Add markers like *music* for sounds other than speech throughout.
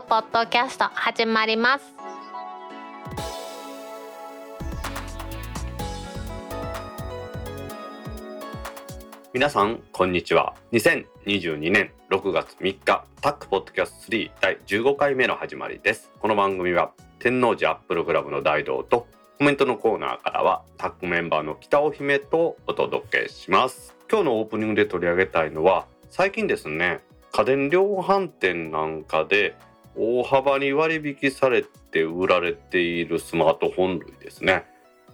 くポッドキャスト始まります。皆さんこんにちは。2022年6月3日タックポッドキャスト3第15回目の始まりです。この番組は天王寺アップルクラブの大道とコメントのコーナーからはタックメンバーの北尾姫とお届けします。今日のオープニングで取り上げたいのは最近ですね家電量販店なんかで大幅に割引されて売られているスマートフォン類ですね。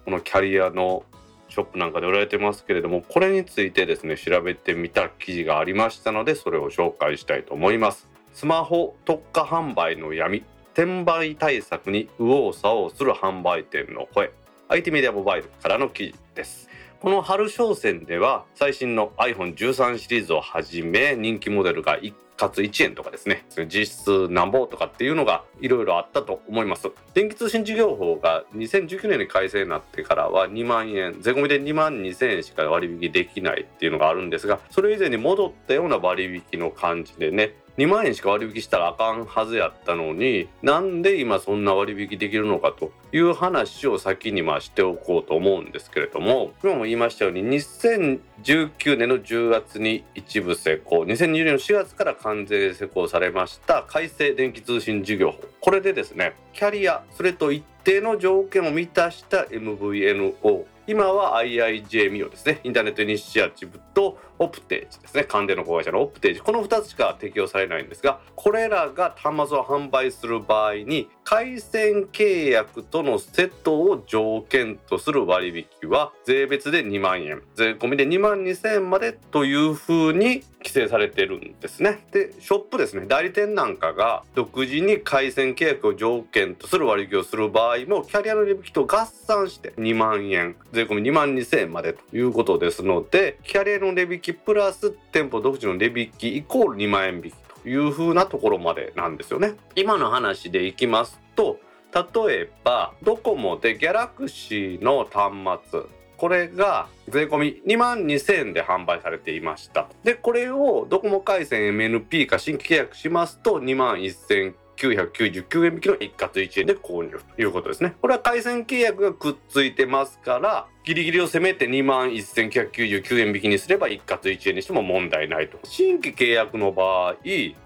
このキャリアのショップなんかで売られてますけれどもこれについてですね調べてみた記事がありましたのでそれを紹介したいと思います。スマホ特化販売の闇転売対策に右往左往する販売店の声。IT メディアモバイルからの記事です。この春商戦では最新の iPhone13 シリーズをはじめ人気モデルが一括1円とかですね実質なんぼとかっていうのがいろいろあったと思います。電気通信事業法が2019年に改正になってからは2万円税込みで2万2000円しか割引できないっていうのがあるんですがそれ以前に戻ったような割引の感じでね2万円しか割引したらあかんはずやったのになんで今そんな割引できるのかという話を先にまあしておこうと思うんですけれども今も言いましたように2019年の10月に一部施行2020年の4月から完全施行されました改正電気通信事業法。これでですねキャリアそれと一定の条件を満たした MVNO 今は IIJ ミオですね。インターネットイニシアチブとオプテージですね。関連の子会社のオプテージ。この2つしか適用されないんですがこれらが端末を販売する場合に回線契約とのセットを条件とする割引は税別で2万円。税込みで2万2000円までというふうに規制されてるんですね。でショップですね。代理店なんかが独自に回線契約を条件とする割引をする場合もキャリアの値引きと合算して2万円。税込み2万2000円までということですのでキャリアの値引きプラス店舗独自の値引きイコール2万円引き。いうふうなところまでなんですよね今の話でいきますと例えばドコモでギャラクシーの端末これが税込み2万2000円で販売されていましたでこれをドコモ回線 MNP か新規契約しますと2万1000 999円引きの一括1円で購入ということですね。これは回線契約がくっついてますからギリギリを攻めて2万1999円引きにすれば一括1円にしても問題ないと。新規契約の場合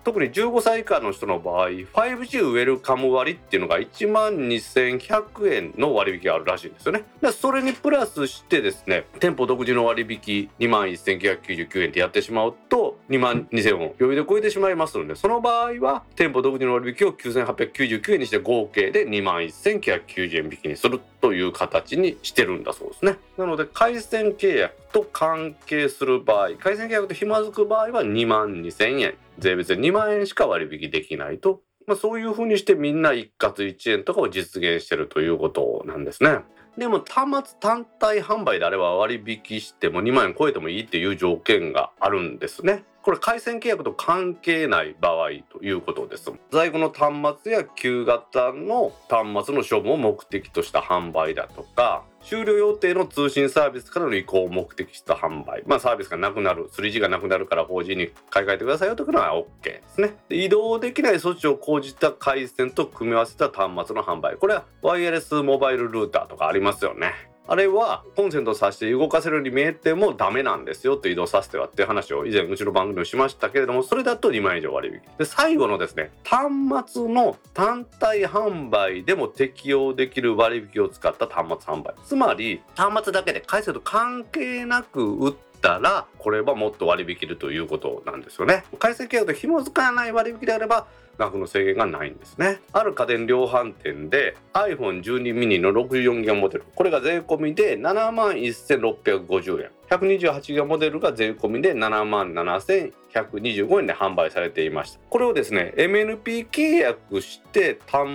特に15歳以下の人の場合 5G ウェルカム割っていうのが1万2100円の割引があるらしいんですよね。それにプラスしてですね店舗独自の割引2万1999円ってやってしまうと2万2000円を余裕で超えてしまいますのでその場合は店舗独自の割引を9899円にして合計で2万1990円引きにするという形にしてるんだそうですね。なので回線契約と関係する場合回線契約と紐づく場合は2万2000円税別で2万円しか割引できないとまあ、そういうふうにしてみんな一括1円とかを実現してるということなんですね。でも端末単体販売であれば割引しても2万円超えてもいいっていう条件があるんですね。これ回線契約と関係ない場合ということです。在庫の端末や旧型の端末の処分を目的とした販売だとか終了予定の通信サービスからの移行を目的した販売。まあサービスがなくなる、3G がなくなるから 4G に買い替えてくださいよというのは OK ですねで。移動できない措置を講じた回線と組み合わせた端末の販売。これはワイヤレスモバイルルーターとかありますよね。あれはコンセントさして動かせるように見えてもダメなんですよと移動させてはっていう話を以前うちの番組をしましたけれどもそれだと2万円以上割引で最後のですね端末の単体販売でも適用できる割引を使った端末販売。つまり端末だけで回線と関係なく売ってたらこれはもっと割引るということなんですよね。回線契約と紐づかない割引であれば額の制限がないんですね。ある家電量販店で iPhone12 mini の64ギガモデル。これが税込みで7万1650円。128ギガモデルが税込みで7万7125円で販売されていました。これをですね MNP 契約して端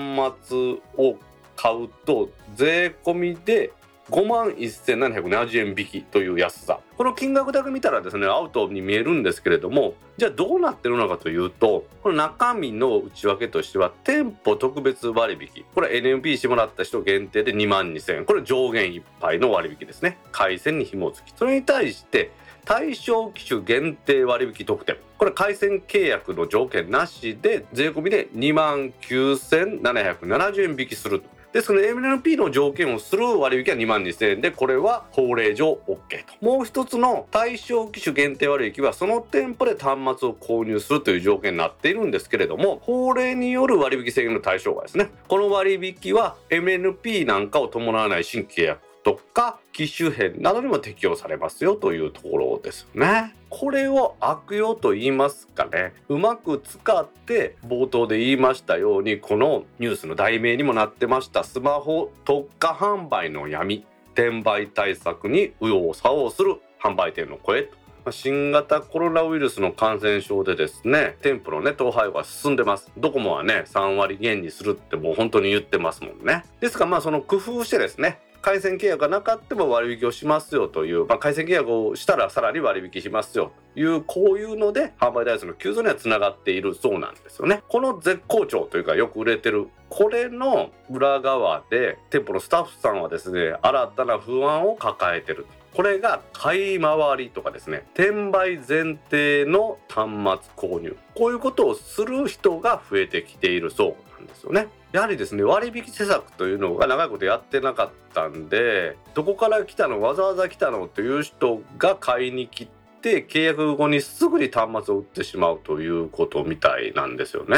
末を買うと税込みで5万1770円引きという安さ。この金額だけ見たらですねアウトに見えるんですけれどもじゃあどうなってるのかというとこの中身の内訳としては店舗特別割引。これ NMP してもらった人限定で2万2000円。これ上限いっぱいの割引ですね。回線に紐付き。それに対して対象機種限定割引特典。これ回線契約の条件なしで税込みで2万9770円引きするですから MNP の条件をする割引は2万2000円。でこれは法令上 OK と。もう一つの対象機種限定割引はその店舗で端末を購入するという条件になっているんですけれども法令による割引制限の対象外ですね。この割引は MNP なんかを伴わない新規契約とか機種変などにも適用されますよというところですね。これを悪用と言いますかね。うまく使って冒頭で言いましたようにこのニュースの題名にもなってましたスマホ特化販売の闇転売対策に右往左往する販売店の声と。新型コロナウイルスの感染症でですね店舗のね統廃合が進んでます。ドコモはね3割減にするってもう本当に言ってますもんね。ですがまあその工夫してですね回線契約がなかっても割引をしますよという、まあ、回線契約をしたらさらに割引しますよというこういうので販売台数の急増にはつながっているそうなんですよね。この絶好調というかよく売れてるこれの裏側で店舗のスタッフさんはですね新たな不安を抱えてるこれが買い回りとかですね転売前提の端末購入こういうことをする人が増えてきているそうなんですよね。やはりですね割引施策というのが長いことやってなかったんでどこから来たの？わざわざ来たの？という人が買いに来て契約後にすぐに端末を売ってしまうということみたいなんですよね。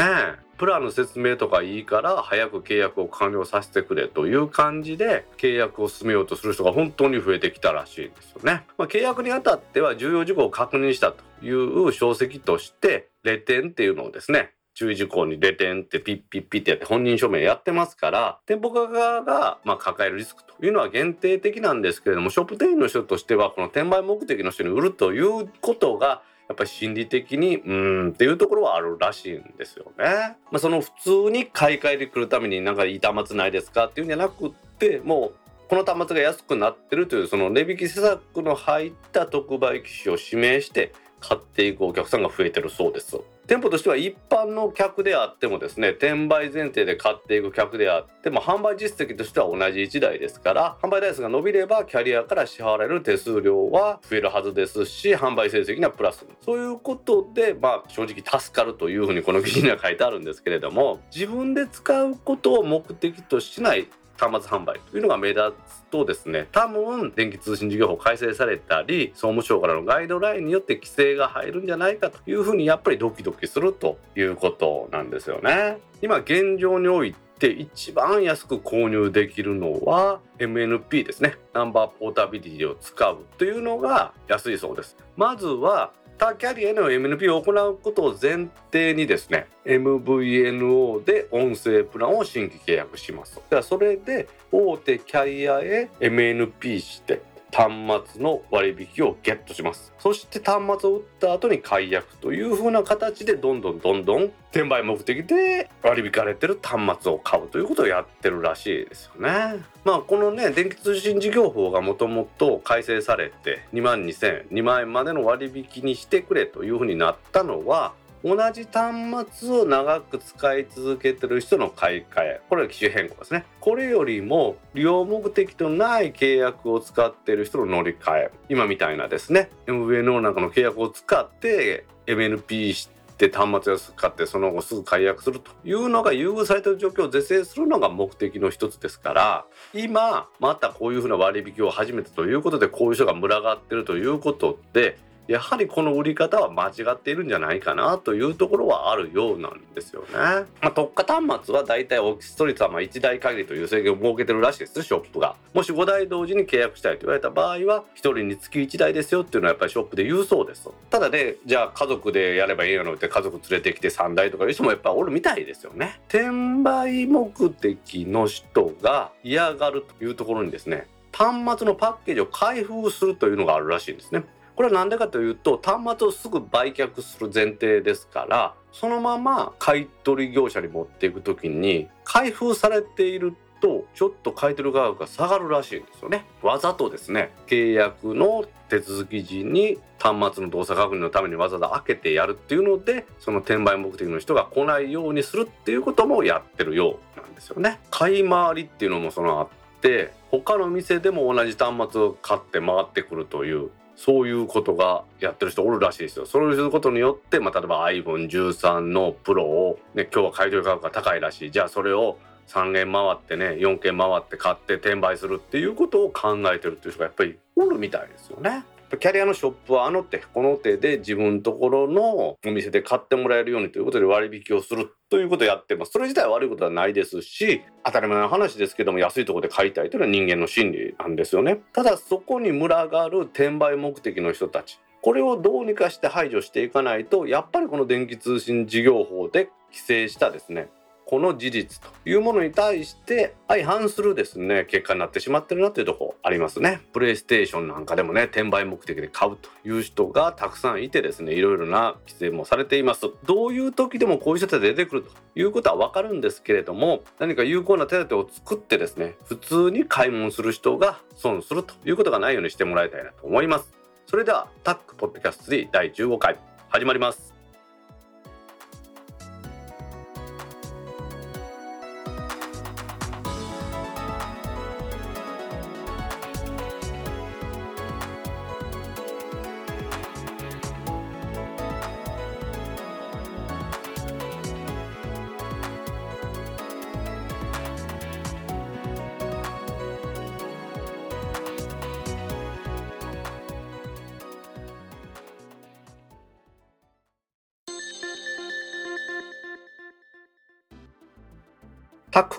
プランの説明とかいいから早く契約を完了させてくれという感じで契約を進めようとする人が本当に増えてきたらしいんですよね。まあ、契約にあたっては重要事項を確認したという証跡としてレ点っていうのをですね注意事項にレ点ってピッピッピってやって本人署名やってますから店舗側がま抱えるリスクというのは限定的なんですけれどもショップ店員の人としてはこの転売目的の人に売るということがやっぱり心理的にうんっていうところはあるらしいんですよね。まあ、その普通に買い替えに来るためになんかいい端末ないですかっていうんじゃなくってもうこの端末が安くなってるというその値引き施策の入った特売機種を指名して買っていくお客さんが増えてるそうです。店舗としては一般の客であってもですね転売前提で買っていく客であっても販売実績としては同じ1台ですから販売台数が伸びればキャリアから支払われる手数料は増えるはずですし販売成績にはプラスそういうことでまあ正直助かるというふうにこの記事には書いてあるんですけれども自分で使うことを目的としない端末販売というのが目立つとですね多分電気通信事業法改正されたり総務省からのガイドラインによって規制が入るんじゃないかというふうにやっぱりドキドキするということなんですよね。今現状において一番安く購入できるのは MNP ですねナンバーポータビリティを使うというのが安いそうですまずは他キャリアの MNP を行うことを前提にですね MVNO で音声プランを新規契約します。ではそれで大手キャリアへ MNP して端末の割引をゲットします。そして端末を打った後に解約という風な形でどんどんどんどん転売目的で割引かれてる端末を買うということをやってるらしいですよね。まあこのね電気通信事業法がもともと改正されて2万2000 2万円までの割引にしてくれという風になったのは同じ端末を長く使い続けてる人の買い替え。これは機種変更ですね。これよりも利用目的とない契約を使ってる人の乗り換え。今みたいなですね。MVNO なんかの契約を使って MNP して端末を使ってその後すぐ解約するというのが優遇されてる状況を是正するのが目的の一つですから今またこういうふうな割引を始めたということでこういう人が群がってるということでやはりこの売り方は間違っているんじゃないかなというところはあるようなんですよね。まあ、特化端末はだいたいオフィストリートはま1台限りという制限を設けてるらしいですショップが。もし5台同時に契約したいと言われた場合は1人につき1台ですよっていうのはやっぱりショップで言うそうです。ただねじゃあ家族でやればいいのって家族連れてきて3台とかいう人もやっぱおるみたいですよね。転売目的の人が嫌がるというところにですね端末のパッケージを開封するというのがあるらしいんですね。これは何でかというと端末をすぐ売却する前提ですからそのまま買取業者に持っていく時に開封されているとちょっと買取価格が下がるらしいんですよね。わざとですね契約の手続き時に端末の動作確認のためにわざわざ開けてやるっていうのでその転売目的の人が来ないようにするっていうこともやってるようなんですよね。買い回りっていうのもそのあって他の店でも同じ端末を買って回ってくるというそういうことがやってる人おるらしいですよ。それをすることによって、まあ、例えば iPhone13 のプロを、ね、今日は買い取り価格が高いらしいじゃあそれを3軒回ってね4軒回って買って転売するっていうことを考えてるっていう人がやっぱりおるみたいですよね。キャリアのショップはあの手この手で自分のところのお店で買ってもらえるようにということで割引をするということをやってますそれ自体は悪いことはないですし当たり前の話ですけども安いところで買いたいというのは人間の心理なんですよね。ただそこに群がる転売目的の人たちこれをどうにかして排除していかないとやっぱりこの電気通信事業法で規制したですねこの事実というものに対して相反するですね結果になってしまってるなというところありますね。プレイステーションなんかでもね転売目的で買うという人がたくさんいてですねいろいろな規制もされています。どういう時でもこういう人たち出てくるということはわかるんですけれども何か有効な手立てを作ってですね普通に買い物する人が損するということがないようにしてもらいたいなと思います。それではタックポッドキャスト3第15回始まります。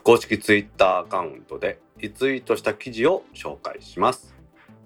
公式ツイッターアカウントでリツイートした記事を紹介します。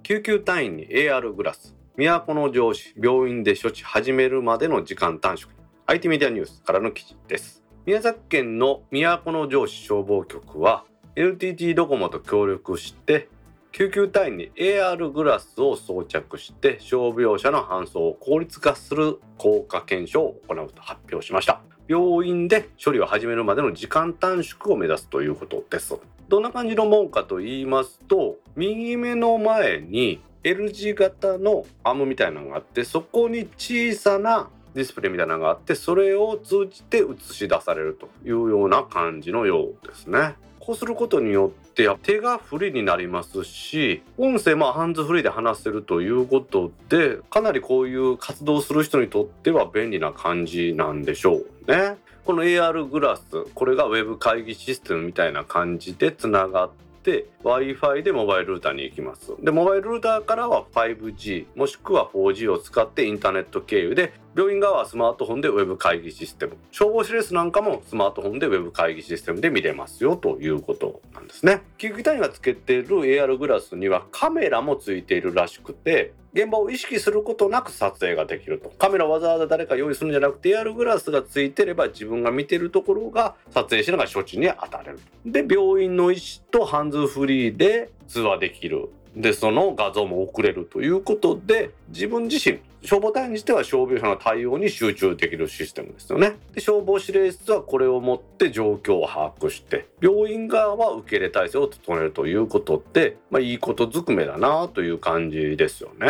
救急隊員に AR グラス都の上司病院で処置始めるまでの時間短縮。IT メディアニュースからの記事です。宮崎県の都の上司消防局は NTT ドコモと協力して救急隊員に AR グラスを装着して傷病者の搬送を効率化する効果検証を行うと発表しました。病院で処理を始めるまでの時間短縮を目指すということです。どんな感じのもんかと言いますと右目の前に L 字型のアームみたいなのがあってそこに小さなディスプレイみたいなのがあってそれを通じて映し出されるというような感じのようですね。こうすることによって手がフリーになりますし音声もハンズフリーで話せるということでかなりこういう活動する人にとっては便利な感じなんでしょうね。この AR グラスこれが Web 会議システムみたいな感じでつながって Wi-Fi でモバイルルーターに行きます。で、モバイルルーターからは 5G もしくは 4G を使ってインターネット経由で病院側はスマートフォンで Web 会議システム消防士レースなんかもスマートフォンで Web 会議システムで見れますよということなんですね。救急隊員がつけてる AR グラスにはカメラもついているらしくて現場を意識することなく撮影ができると。カメラわざわざ誰か用意するんじゃなくて AR グラスがついてれば自分が見てるところが撮影しながら処置に当たれるで病院の医師とハンズフリーで通話できる。でその画像も送れるということで自分自身消防隊にしては傷病者の対応に集中できるシステムですよね。で消防司令室はこれをもって状況を把握して病院側は受け入れ体制を整えるということで、まあ、いいことずくめだなという感じですよね。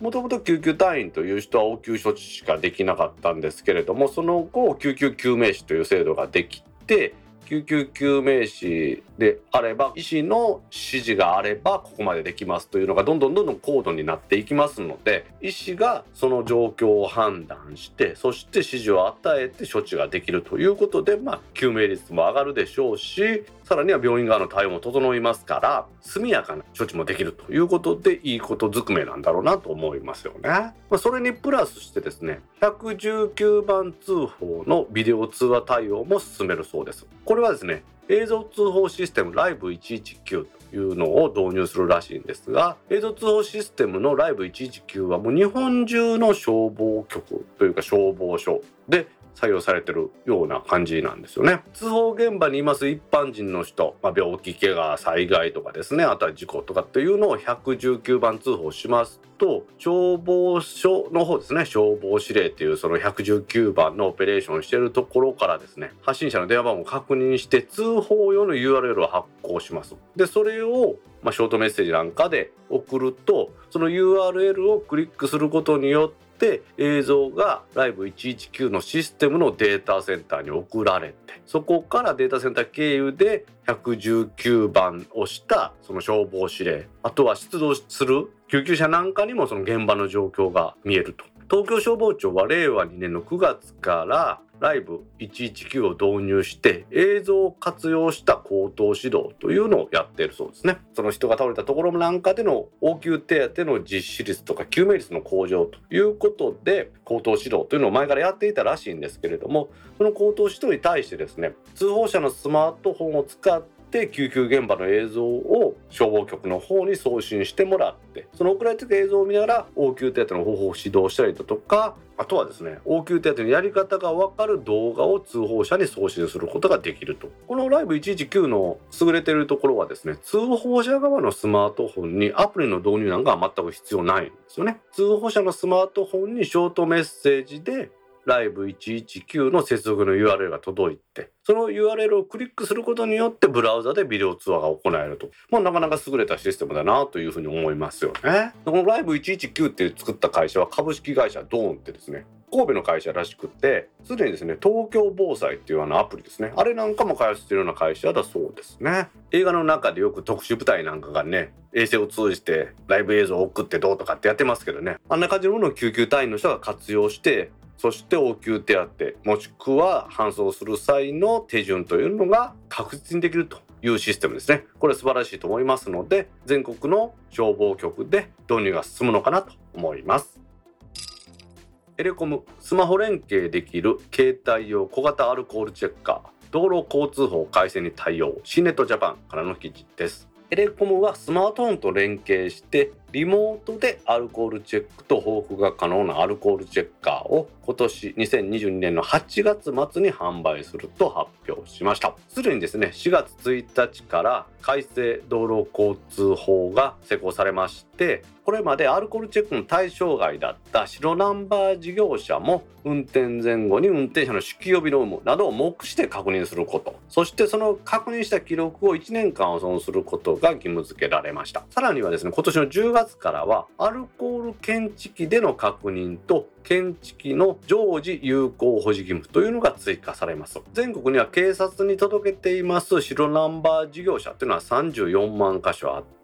もともと救急隊員という人は応急処置しかできなかったんですけれどもその後救急救命士という制度ができて救急救命士であれば医師の指示があればここまでできますというのがどんどんどんどん高度になっていきますので医師がその状況を判断してそして指示を与えて処置ができるということで、まあ、救命率も上がるでしょうしさらには病院側の対応も整いますから速やかな処置もできるということでいいことずくめなんだろうなと思いますよね。まあ、それにプラスしてですね119番通報のビデオ通話対応も進めるそうです。これはですね映像通報システムライブ119というのを導入するらしいんですが映像通報システムのライブ119はもう日本中の消防局というか消防署で採用されてるような感じなんですよね。通報現場にいます一般人の人、まあ、病気怪我災害とかですねあとは事故とかっていうのを119番通報しますと消防署の方ですね消防司令っていうその119番のオペレーションしてるところからですね発信者の電話番号を確認して通報用の URL を発行します。でそれをまあ、ショートメッセージなんかで送るとその URL をクリックすることによってして映像がライブ119のシステムのデータセンターに送られてそこからデータセンター経由で119番をしたその消防司令あとは出動する救急車なんかにもその現場の状況が見えると。東京消防庁は令和2年の9月からライブ119を導入して映像を活用した口頭指導というのをやっているそうですね。その人が倒れたところなんかでの応急手当の実施率とか救命率の向上ということで口頭指導というのを前からやっていたらしいんですけれどもその口頭指導に対してですね通報者のスマートフォンを使ってって救急現場の映像を消防局の方に送信してもらってその送られてくる映像を見ながら応急手当の方法を指導したりだとかあとはですね応急手当のやり方が分かる動画を通報者に送信することができると。このライブ119の優れてるところはですね通報者側のスマートフォンにアプリの導入なんかは全く必要ないんですよね。通報者のスマートフォンにショートメッセージでライブ119の接続の URL が届いてその URL をクリックすることによってブラウザでビデオ通話が行えると、まあ、なかなか優れたシステムだなというふうに思いますよね。このライブ119って作った会社は株式会社ドーンってですね神戸の会社らしくてすでにですね東京防災っていうあのアプリですね。あれなんかも開発してるような会社だそうですね。映画の中でよく特殊部隊なんかがね衛星を通じてライブ映像を送ってどうとかってやってますけどね。あんな感じのものを救急隊員の人が活用してそして応急手当もしくは搬送する際の手順というのが確実にできるというシステムですね。これ素晴らしいと思いますので全国の消防局で導入が進むのかなと思います。エレコムスマホ連携できる携帯用小型アルコールチェッカー道路交通法改正に対応シネットジャパンからの記事です。エレコムはスマートフォンと連携してリモートでアルコールチェックと報告が可能なアルコールチェッカーを今年2022年の8月末に販売すると発表しました。すでにですね4月1日から改正道路交通法が施行されましてこれまでアルコールチェックの対象外だった白ナンバー事業者も運転前後に運転者の酒気帯びの有無などを目視で確認すること。そしてその確認した記録を1年間保存することが義務付けられました。さらにはですね今年の10月からはアルコール検知器での確認と検知器の常時有効保持義務というのが追加されます。全国には警察に届けています白ナンバー事業者というのは34万箇所あって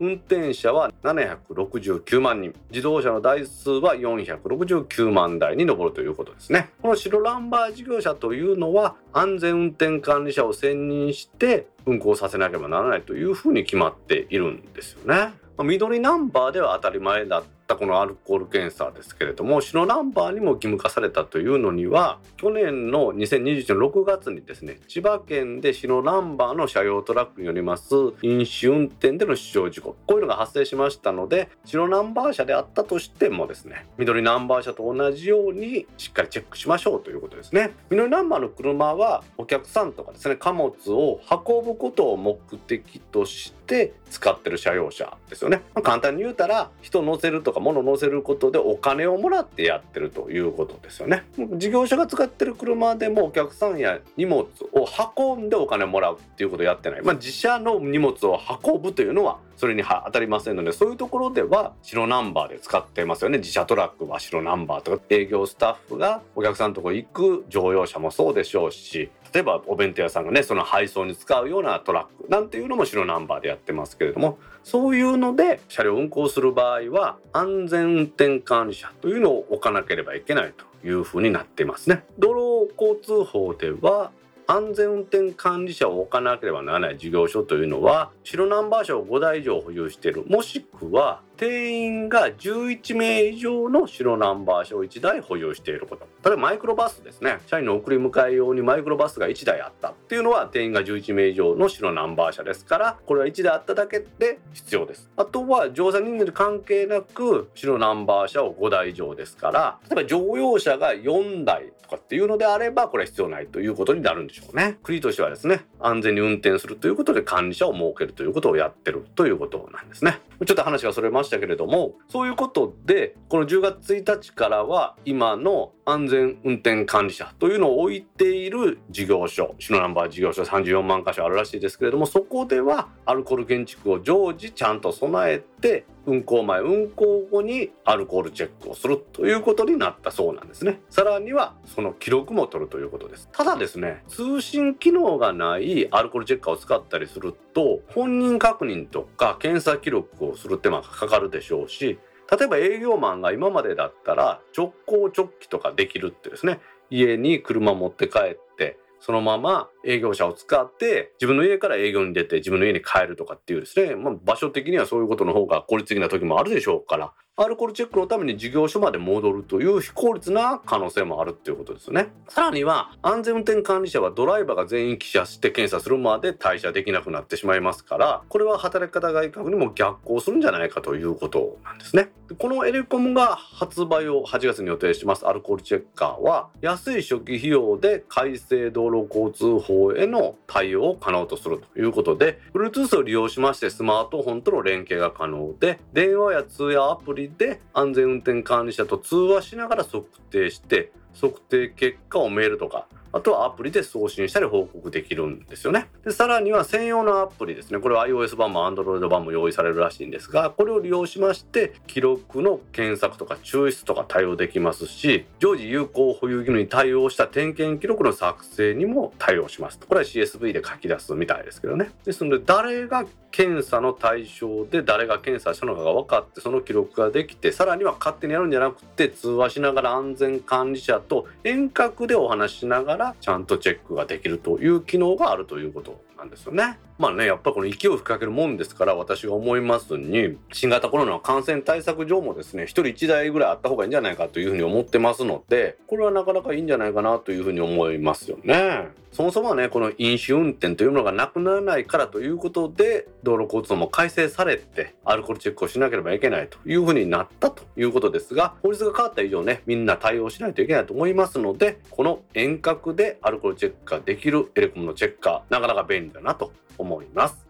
運転者は769万人。自動車の台数は469万台に上るということですね。この白ランバー事業者というのは安全運転管理者を選任して運行させなければならないというふうに決まっているんですよね。緑ナンバーでは当たり前だったこのアルコール検査ですけれども白ナンバーにも義務化されたというのには去年の2021年6月にですね千葉県で白ナンバーの車用トラックによります飲酒運転での死傷事故こういうのが発生しましたので白ナンバー車であったとしてもですね緑ナンバー車と同じようにしっかりチェックしましょうということですね。緑ナンバーの車はお客さんとかですね貨物を運ぶことを目的として使ってる車用車ですよね、簡単に言うたら人乗せるとか物乗せることでお金をもらってやってるということですよね。事業者が使ってる車でもお客さんや荷物を運んでお金もらうっていうことをやってない、まあ、自社の荷物を運ぶというのはそれに当たりませんのでそういうところでは白ナンバーで使ってますよね。自社トラックは白ナンバーとか。営業スタッフがお客さんのとこ行く。乗用車もそうでしょうし例えばお弁当屋さんがねその配送に使うようなトラックなんていうのも白ナンバーでやってますけれどもそういうので車両運行する場合は安全運転管理者というのを置かなければいけないというふうになってますね。道路交通法では安全運転管理者を置かなければならない事業所というのは白ナンバー車を5台以上保有している。もしくは定員が11名以上の白ナンバー車を1台保有していること。例えばマイクロバスですね。社員の送り迎え用にマイクロバスが1台あった。っていうのは定員が11名以上の白ナンバー車ですからこれは1台あっただけで必要です。あとは乗車人数に関係なく白ナンバー車を5台以上ですから例えば乗用車が4台かっていうのであればこれは必要ないということになるんでしょうね。国としてはですね安全に運転するということで管理者を設けるということをやってるということなんですね。ちょっと話がそれましたけれどもそういうことでこの10月1日からは今の安全運転管理者というのを置いている事業所白ナンバー事業所34万箇所あるらしいですけれどもそこではアルコール建築を常時ちゃんと備えて運行前運行後にアルコールチェックをするということになったそうなんですね。さらにはその記録も取るということです。ただですね通信機能がないアルコールチェッカーを使ったりすると本人確認とか検査記録をする手間がかかるでしょうし例えば営業マンが今までだったら直行直帰とかできるってですね。家に車持って帰ってそのまま営業車を使って自分の家から営業に出て自分の家に帰るとかっていうですね、まあ、場所的にはそういうことの方が効率的な時もあるでしょうからアルコールチェックのために事業所まで戻るという非効率な可能性もあるっていうことですね。さらには安全運転管理者はドライバーが全員記者して検査するまで退社できなくなってしまいますからこれは働き方改革にも逆行するんじゃないかということなんですね。このエレコムが発売を8月に予定しますアルコールチェッカーは安い初期費用で改正道路交通法への対応を可能とするということで Bluetooth を利用しましてスマートフォンとの連携が可能で電話や通話アプリで安全運転管理者と通話しながら測定して測定結果をメールとかあとはアプリで送信したり報告できるんですよね。でさらには専用のアプリですね。これは iOS 版も Android 版も用意されるらしいんですが、これを利用しまして記録の検索とか抽出とか対応できますし、常時有効保有義務に対応した点検記録の作成にも対応します。これは CSV で書き出すみたいですけどね。ですので誰が検査の対象で誰が検査したのかが分かってその記録ができてさらには勝手にやるんじゃなくて通話しながら安全管理者と遠隔でお話しながらちゃんとチェックができるという機能があるということ。なんですよね。まあねやっぱりこの勢いを吹きかけるもんですから私が思いますに新型コロナの感染対策上もですね1人1台ぐらいあった方がいいんじゃないかというふうに思ってますのでこれはなかなかいいんじゃないかなというふうに思いますよね。そもそもはねこの飲酒運転というものがなくならないからということで道路交通も改正されてアルコールチェックをしなければいけないというふうになったということですが法律が変わった以上ねみんな対応しないといけないと思いますのでこの遠隔でアルコールチェックができるエレコムのチェッカーなかなか便利だなと思います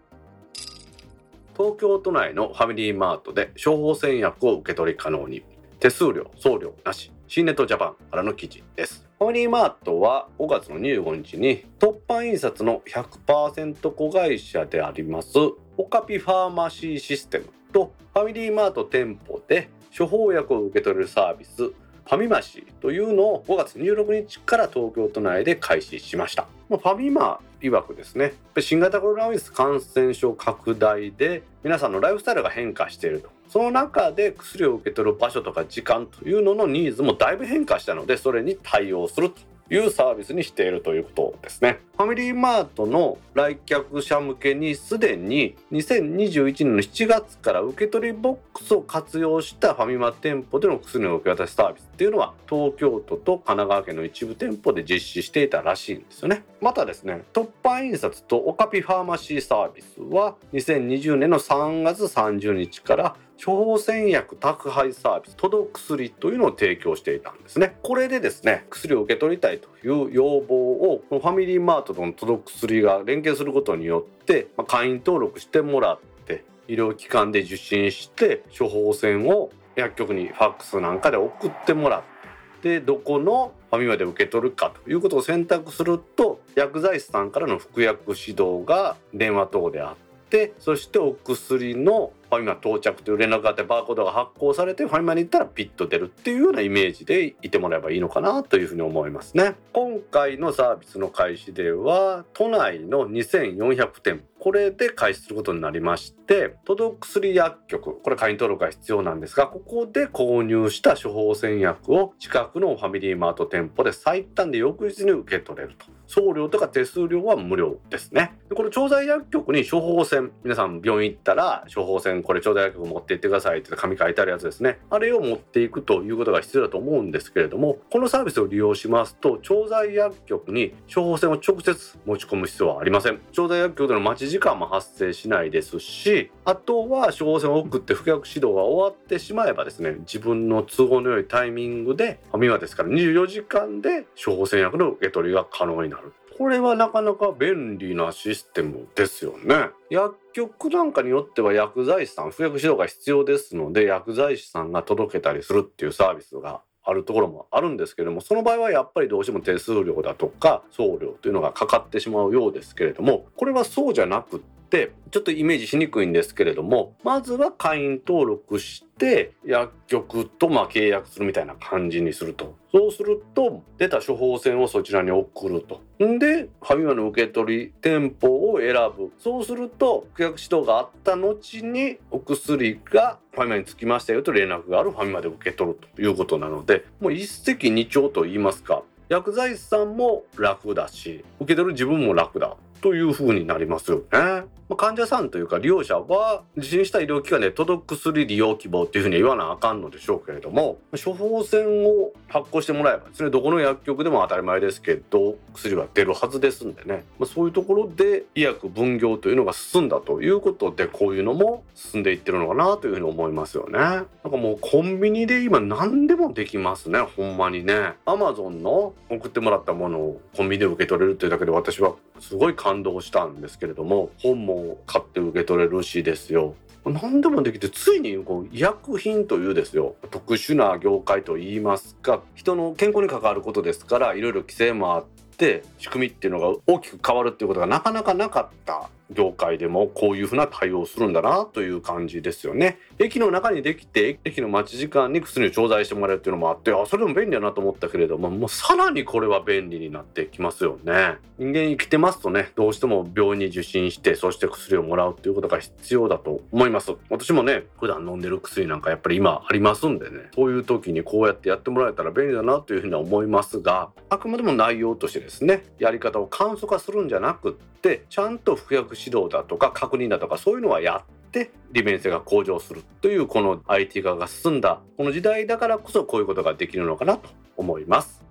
東京都内のファミリーマートで処方箋薬を受け取り可能に手数料送料なし新ネットジャパンからの記事ですファミリーマートは5月の25日に突版印刷の100%子会社でありますオカピファーマシーシステムとファミリーマート店舗で処方薬を受け取れるサービスファミマシというのを5月26日から東京都内で開始しました。ファミマ曰くですね新型コロナウイルス感染症拡大で皆さんのライフスタイルが変化していると。その中で薬を受け取る場所とか時間というののニーズもだいぶ変化したのでそれに対応すると。いうサービスにしているということですね。ファミリーマートの来客者向けにすでに2021年の7月から受け取りボックスを活用したファミマ店舗での薬の受け渡しサービスっていうのは東京都と神奈川県の一部店舗で実施していたらしいんですよね。またですね、突版印刷とオカピファーマシーサービスは2020年の3月30日から処方箋薬宅配サービス届く薬というのを提供していたんですね。これでですね薬を受け取りたいという要望をこのファミリーマートとの届く薬が連携することによって、まあ、会員登録してもらって医療機関で受診して処方箋を薬局にファックスなんかで送ってもらってどこのファミマで受け取るかということを選択すると薬剤師さんからの服薬指導が電話等であってそしてお薬のファミマ到着という連絡があってバーコードが発行されてファミマに行ったらピッと出るっていうようなイメージでいてもらえばいいのかなというふうに思いますね。今回のサービスの開始では都内の2400店これで開始することになりまして届く薬薬局。これ会員登録が必要なんですがここで購入した処方箋薬を近くのファミリーマート店舗で最短で翌日に受け取れると。送料とか手数料は無料ですね。でこの調剤薬局に処方箋皆さん病院行ったら処方箋これ調剤薬局持って行ってくださいって紙書いてあるやつですね。あれを持っていくということが必要だと思うんですけれどもこのサービスを利用しますと調剤薬局に処方箋を直接持ち込む必要はありません。調剤薬局での待ち時間も発生しないですしあとは処方箋を送って服薬指導が終わってしまえばですね自分の都合の良いタイミングでファミマですから24時間で処方箋薬の受け取りが可能になる。これはなかなか便利なシステムですよね。薬局なんかによっては薬剤師さん、服薬指導が必要ですので、薬剤師さんが届けたりするっていうサービスがあるところもあるんですけれどもその場合はやっぱりどうしても手数料だとか送料というのがかかってしまうようですけれどもこれはそうじゃなくってちょっとイメージしにくいんですけれどもまずは会員登録して薬局とま契約するみたいな感じにすると。そうすると出た処方箋をそちらに送ると。でファミマの受け取り店舗を選ぶ。そうすると顧客指導があった後にお薬がファミマに着きましたよと連絡があるファミマで受け取るということなのでもう一石二鳥と言いますか薬剤師さんも楽だし受け取る自分も楽だ。というふうになりますよね。まあ、患者さんというか利用者は受診した医療機関で届く薬利用希望っていうふうには言わなあかんのでしょうけれども処方箋を発行してもらえばですねどこの薬局でも当たり前ですけど薬は出るはずですんでね、まあ、そういうところで医薬分業というのが進んだということでこういうのも進んでいってるのかなというふうに思いますよね。なんかもうコンビニで今何でもできますねほんまにね。アマゾンの送ってもらったものをコンビニで受け取れるというだけで私はすごい感感動したんですけれども本も買って受け取れるしですよ。何でもできてついにこう医薬品というですよ。特殊な業界といいますか人の健康に関わることですからいろいろ規制もあって仕組みっていうのが大きく変わるっていうことがなかなかなかった業界でもこういうふうな対応をするんだなという感じですよね。駅の中にできて駅の待ち時間に薬を調剤してもらえるっていうのもあってあそれも便利だなと思ったけれどももうさらにこれは便利になってきますよね。人間生きてますとねどうしても病院に受診してそして薬をもらうっていうことが必要だと思います。私もね普段飲んでる薬なんかやっぱり今ありますんでねそういう時にこうやってやってもらえたら便利だなというふうには思いますがあくまでも内容としてですねやり方を簡素化するんじゃなくってちゃんと服薬指導だとか確認だとかそういうのはやって利便性が向上するというこの IT 化が進んだこの時代だからこそこういうことができるのかなと思います。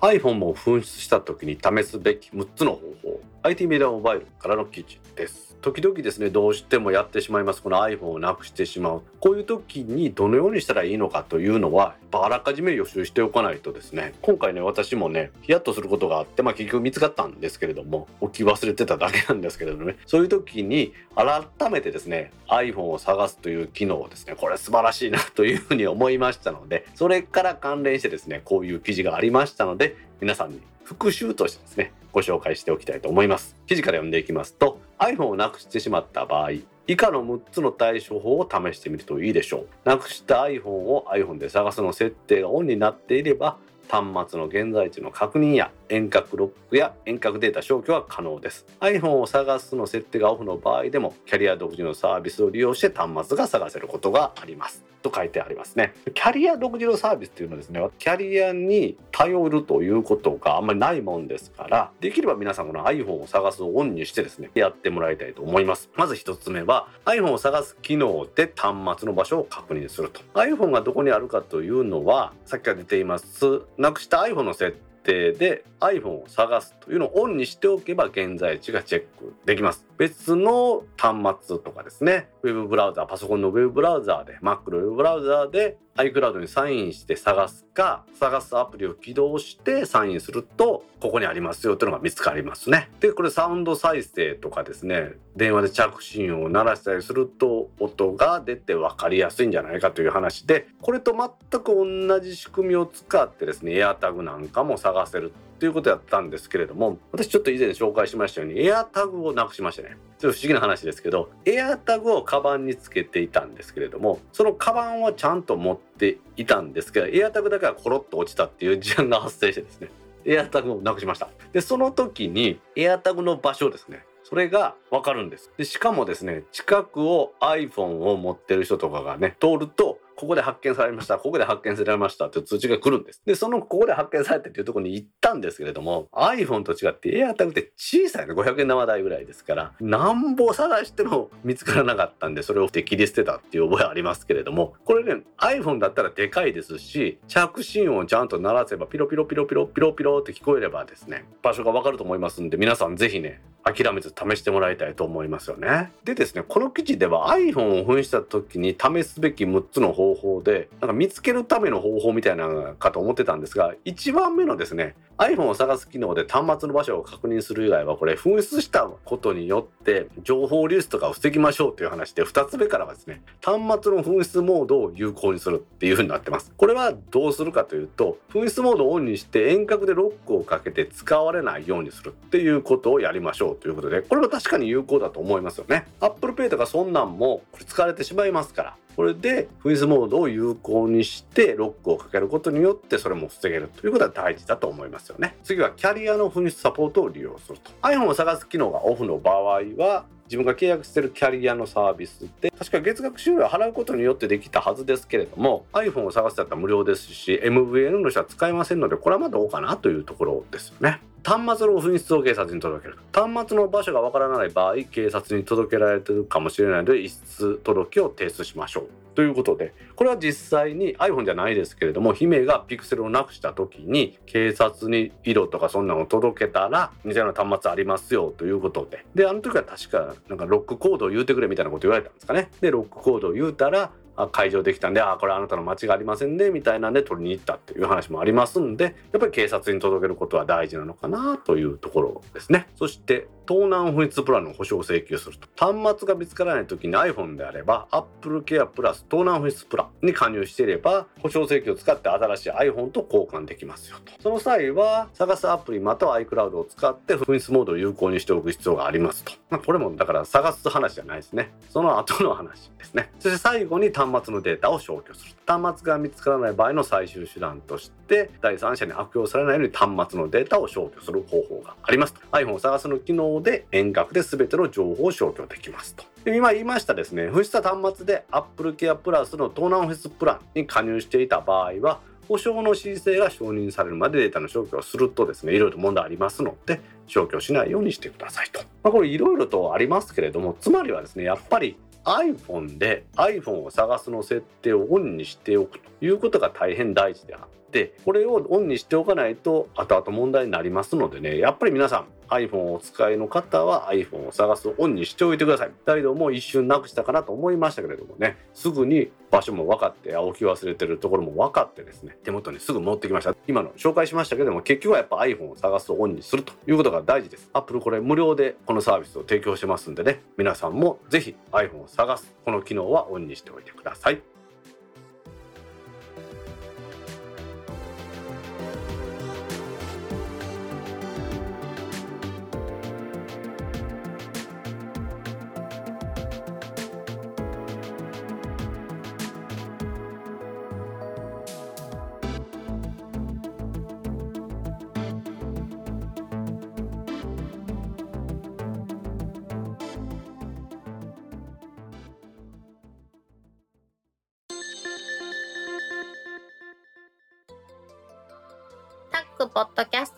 iPhone を紛失した時に試すべき6つの方法。IT メディアモバイルからの記事です。時々ですねどうしてもやってしまいます。この iPhone をなくしてしまう。こういう時にどのようにしたらいいのかというのはあらかじめ予習しておかないとですね。今回ね私もねヒヤッとすることがあってまあ結局見つかったんですけれども置き忘れてただけなんですけれどもね。そういう時に改めてですね iPhone を探すという機能をですねこれ素晴らしいなというふうに思いましたのでそれから関連してですねこういう記事がありましたので皆さんに復習としてですねご紹介しておきたいと思います。記事から読んでいきますと iPhone をなくしてしまった場合以下の6つの対処法を試してみるといいでしょう。なくした iPhone を iPhone で探すの設定がオンになっていれば端末の現在地の確認や遠隔ロックや遠隔データ消去は可能です。iPhone を探すの設定がオフの場合でもキャリア独自のサービスを利用して端末が探せることがあります。と書いてありますね。キャリア独自のサービスというのはですねキャリアに頼るということがあんまりないもんですからできれば皆さんこの iPhone を探すをオンにしてですねやってもらいたいと思います。まず1つ目は iPhone を探す機能で端末の場所を確認すると。iPhone がどこにあるかというのはさっきから出ていますなくした iPhone の設定で iPhone を探すというのをオンにしておけば現在地がチェックできます。別の端末とかですね。ウェブブラウザーパソコンのウェブブラウザーで Mac のウェブブラウザーで iCloud にサインして探すか探すアプリを起動してサインするとここにありますよというのが見つかりますね。でこれサウンド再生とかですね電話で着信音を鳴らしたりすると音が出て分かりやすいんじゃないかという話でこれと全く同じ仕組みを使ってですね AirTag なんかも探せるということやったんですけれども私ちょっと以前紹介しましたように AirTag をなくしましたね。ちょっと不思議な話ですけど AirTag をカバンにつけていたんですけれどもそのカバンはちゃんと持っていたんですけど AirTag だけはコロッと落ちたっていう事案が発生してですね AirTag をなくしました。でその時に AirTag の場所ですねそれがわかるんです。でしかもですね近くを iPhone を持ってる人とかがね通るとここで発見されました、ここで発見されましたって通知が来るんです。で、そのここで発見されたっていうところに行ったんですけれども、iPhone と違って AirTag って小さいの500円玉台ぐらいですから、なんぼ探しても見つからなかったんで、それを切り捨てたっていう覚えありますけれども、これね、iPhone だったらでかいですし、着信音をちゃんと鳴らせばピロピロピロピロピロピロって聞こえればですね、場所がわかると思いますんで、皆さんぜひね、諦めず試してもらいたいと思いますよね。でですねこの記事では iPhone を紛した時に試すべき6つの方法でなんか見つけるための方法みたいなのかと思ってたんですが1番目のですね iPhone を探す機能で端末の場所を確認する以外はこれ紛失したことによって情報流出とかを防ぎましょうという話で2つ目からはですね端末の紛失モードを有効にするっていう風になってますこれはどうするかというと紛失モードをオンにして遠隔でロックをかけて使われないようにするっていうことをやりましょうということでこれは確かに有効だと思いますよね。Apple Pay とかそんなんもこれ使われてしまいますから。これでフリーズモードを有効にしてロックをかけることによってそれも防げるということは大事だと思いますよね。次はキャリアの紛失サポートを利用すると。iPhone を探す機能がオフの場合は自分が契約してるキャリアのサービスで確か月額収入を払うことによってできたはずですけれども iPhone を探すだったら無料ですし MVN の人は使えませんのでこれはまあどうかなというところですよね。端末の紛失を警察に届ける端末の場所がわからない場合警察に届けられてるかもしれないので遺失届を提出しましょう。ということでこれは実際に iPhone じゃないですけれども姫がピクセルをなくした時に警察に色とかそんなのを届けたら似たような端末ありますよということで。であの時は確かなんかロックコードを言うてくれみたいなこと言われたんですかね。でロックコードを言うたら解除できたんであこれあなたの間違いありませんねみたいなんで取りに行ったっていう話もありますんでやっぱり警察に届けることは大事なのかなというところですね。そして盗難紛失プランの保証を請求すると。端末が見つからない時に iPhone であれば Apple Care プラス盗難紛失プランに加入していれば保証請求を使って新しい iPhone と交換できますよと。その際は探すアプリまたは iCloud を使って紛失モードを有効にしておく必要がありますと、まあ、これもだから探す話じゃないですね。その後の話ですね。そして最後に端末のデータを消去する端末が見つからない場合の最終手段として第三者に悪用されないように端末のデータを消去する方法がありますと。iPhone を探すの機能で遠隔で全ての情報を消去できますと。今言いましたですね紛失した端末で Apple Care プラスの盗難紛失プランに加入していた場合は保証の申請が承認されるまでデータの消去をするとですねいろいろ問題ありますので消去しないようにしてくださいと、まあ、これいろいろとありますけれどもつまりはですねやっぱり iPhone で iPhone を探すの設定をオンにしておくということが大変大事であってこれをオンにしておかないと後々問題になりますのでねやっぱり皆さん iPhone をお使いの方は iPhone を探すオンにしておいてください。だけども一瞬なくしたかなと思いましたけれどもね、すぐに場所も分かって置き忘れてるところも分かってですね、手元にすぐ持ってきました。今の紹介しましたけども結局はやっぱ iPhone を探すオンにするということが大事です。Apple これ無料でこのサービスを提供してますんでね、皆さんもぜひ iPhone を探すこの機能はオンにしておいてください。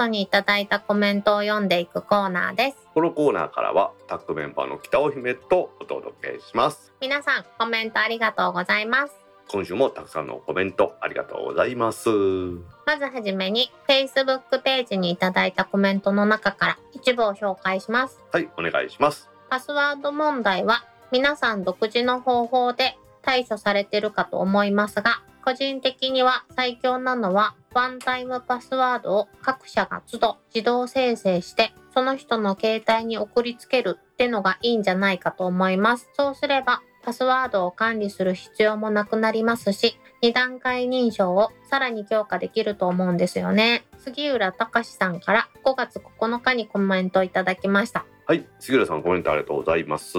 ドキャストにいただいたコメントを読んでいくコーナーです。このコーナーからはタックメンバーの北尾姫とお届けします。皆さんコメントありがとうございます。今週もたくさんのコメントありがとうございます。まずはじめに Facebook ページにいただいたコメントの中から一部を紹介します。はい、お願いします。パスワード問題は皆さん独自の方法で対処されているかと思いますが、個人的には最強なのはワンタイムパスワードを各社が都度自動生成してその人の携帯に送りつけるってのがいいんじゃないかと思います。そうすればパスワードを管理する必要もなくなりますし、2段階認証をさらに強化できると思うんですよね。杉浦隆さんから5月9日にコメントいただきました。はい、杉浦さんコメントありがとうございます。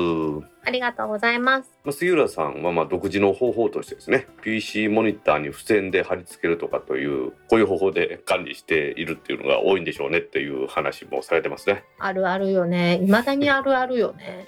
ありがとうございます。まあ杉浦さんはまあ独自の方法としてですね PC モニターに付箋で貼り付けるとかというこういう方法で管理しているっていうのが多いんでしょうねっていう話もされてますねあるあるよね。未だにあるあるよね。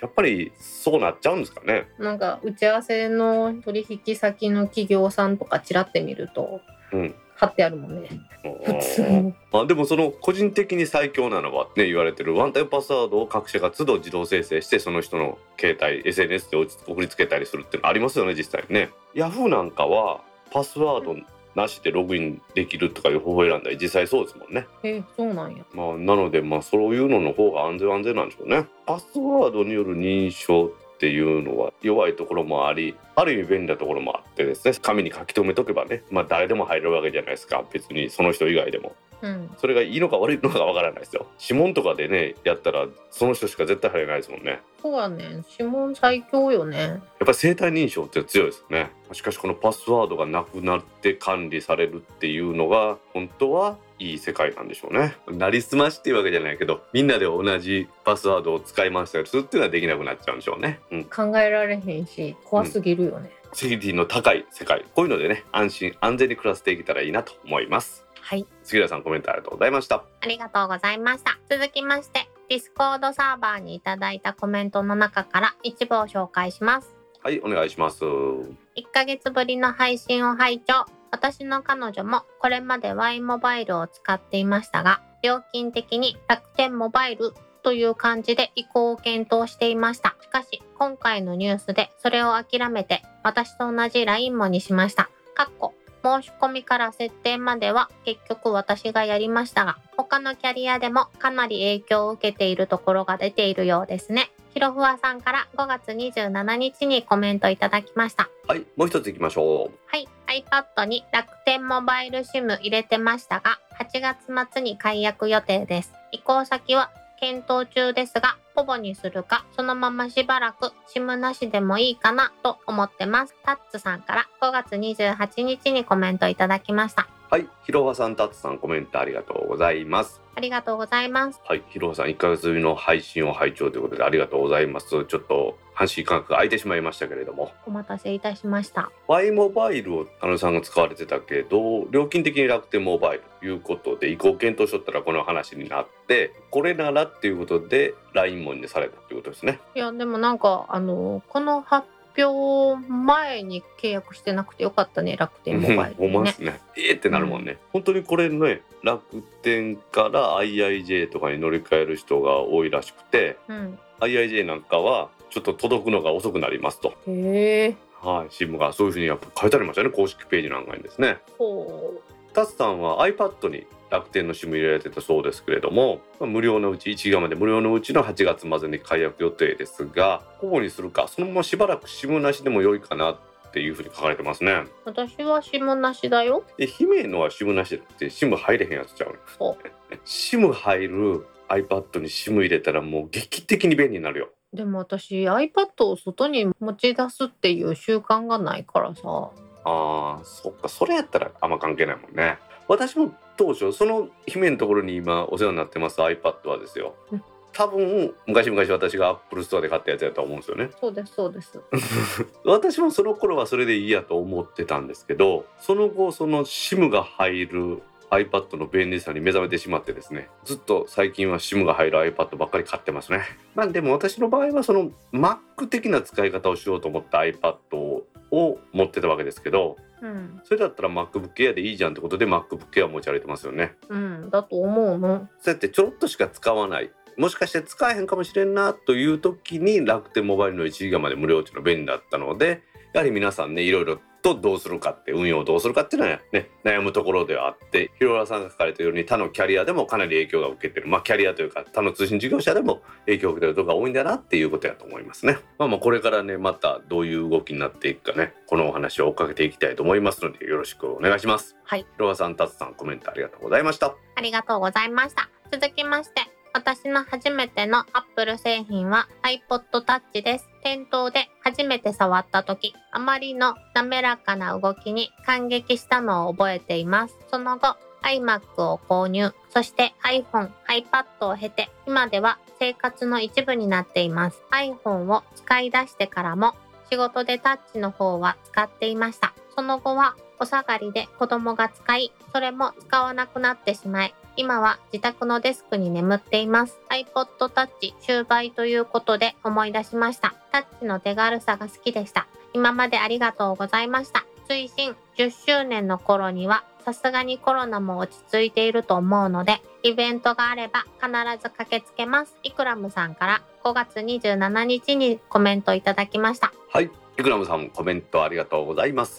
やっぱりそうなっちゃうんですかねなんか打ち合わせの取引先の企業さんとかちらって見ると、うん貼ってあるもんね。普通に。あでもその個人的に最強なのはね言われてるワンタイムパスワードを各社が都度自動生成してその人の携帯 SNS で送りつけたりするっていうのありますよね実際にねヤフーなんかはパスワードなしでログインできるとかいう方法を選んだり実際そうですもんね。えー、そうなんや。まあ、なのでまあそういうのの方が安全は安全なんでしょうね。パスワードによる認証っていうのは弱いところもありある意味便利なところもあってですね紙に書き留めとけばね、まあ、誰でも入れるわけじゃないですか別にその人以外でも。うん。それがいいのか悪いのかわからないですよ。指紋とかでねやったらその人しか絶対入れないですもんね。そうやねん。指紋最強よね。やっぱり生体認証って強いですよね。しかしこのパスワードがなくなって管理されるっていうのが本当はいい世界なんでしょうね。なりすましっていうわけじゃないけどみんなで同じパスワードを使い回したりするっていうのはできなくなっちゃうんでしょうね。うん。考えられへんし、怖すぎるよね。セキュリティの高い世界こういうのでね安心安全に暮らしていけたらいいなと思います。はい。杉浦さんコメントありがとうございました。ありがとうございました。続きまして、Discord サーバーにいただいたコメントの中から一部を紹介します。はいお願いします。1ヶ月ぶりの配信を拝聴。私の彼女もこれまで Y モバイルを使っていましたが、料金的に楽天モバイルという感じで移行を検討していました。しかし、今回のニュースでそれを諦めて、私と同じ LINE もにしました。かっこ申し込みから設定までは結局私がやりましたが、他のキャリアでもかなり影響を受けているところが出ているようですね。ひろふわさんから5月27日にコメントいただきました。はいもう一つ行きましょう。はい、iPad に楽天モバイル SIM 入れてましたが、8月末に解約予定です。移行先は検討中ですが、ポボにするか、そのまましばらくシムなしでもいいかなと思ってます。タッツさんから5月28日にコメントいただきました。はい、ひろはさん、たつさん、コメントありがとうございます。ありがとうございます。はい、ひろはさん、1ヶ月ぶりの配信を拝聴ということで、ありがとうございます。ちょっと、阪神価格が空いてしまいましたけれども、お待たせいたしました。Y モバイルをあのさんが使われてたけど、料金的に楽天モバイルということで、移行検討しとったらこの話になって、これならっていうことで、LINE もにされたということですね。いや、でもなんか、あの、この発表前に契約してなくてよかったね、楽天モバイルにねほんまです。ね。えーってなるもんね。本当にこれね、楽天から IIJ とかに乗り換える人が多いらしくて、うん。IIJ なんかはちょっと届くのが遅くなりますと。へえ。はい、シムがそういうふうにやっぱ書いてありましたね、公式ページなんかにですね。ほタスさんは iPad に楽天の SIM 入れられてたそうですけれども、まあ無料のうち1ギガまで無料のうちの8月までに解約予定ですが、ほぼにするか、そのまましばらく SIM なしでも良いかなっていうふうに書かれてますね。う。私は SIM なしだよ。で、姫のは SIM なしでって SIM 入れへんやつちゃうね。そ SIM 入る iPad に SIM 入れたらもう劇的に便利になるよ。でも私 iPad を外に持ち出すっていう習慣がないからさ。ああ、そっか、それやったらあんま関係ないもんね。私も当初、その姫のところに今お世話になってます iPad はですようん。多分、昔々私が Apple Store で買ったやつやと思うんですよね。そうですそうです。*laughs* 私もその頃はそれでいいやと思ってたんですけど、その後、その SIM が入る iPad の便利さに目覚めてしまってですねずっと最近は SIM が入る iPad ばっかり買ってますねまあでも私の場合はその Mac 的な使い方をしようと思った iPad をを持ってたわけですけどうん。それだったら MacBook Air でいいじゃんってことで MacBook Air 持ち歩いてますよねうん。だと思うの。そうやってちょろっとしか使わないもしかして使えへんかもしれんなという時に楽天モバイルの1ギガまで無料っていうのが便利だったのでやはり皆さんねいろいろとどうするかって運用をどうするかっていうのはね悩むところではあって広原さんが書かれているように他のキャリアでもかなり影響が受けてるまあキャリアというか他の通信事業者でも影響を受けてるところが多いんだなっていうことやと思いますねまあまあこれからねまたどういう動きになっていくかねこのお話を追っかけていきたいと思いますのでよろしくお願いしますはい。広原さん達さんコメントありがとうございましたありがとうございました。続きまして、私の初めての Apple 製品は iPod Touch です。店頭で初めて触った時、あまりの滑らかな動きに感激したのを覚えています。その後、iMac を購入、そして iPhone、iPad を経て、今では生活の一部になっています。iPhone を使い出してからも、仕事でタッチの方は使っていました。その後はお下がりで子供が使い、それも使わなくなってしまい、今は自宅のデスクに眠っています。iPod Touch 終売ということで思い出しました。タッチの手軽さが好きでした。今までありがとうございました。推進10周年の頃には、さすがにコロナも落ち着いていると思うので、イベントがあれば必ず駆けつけます。イクラムさんから5月27日にコメントいただきました。はい、イクラムさんコメントありがとうございます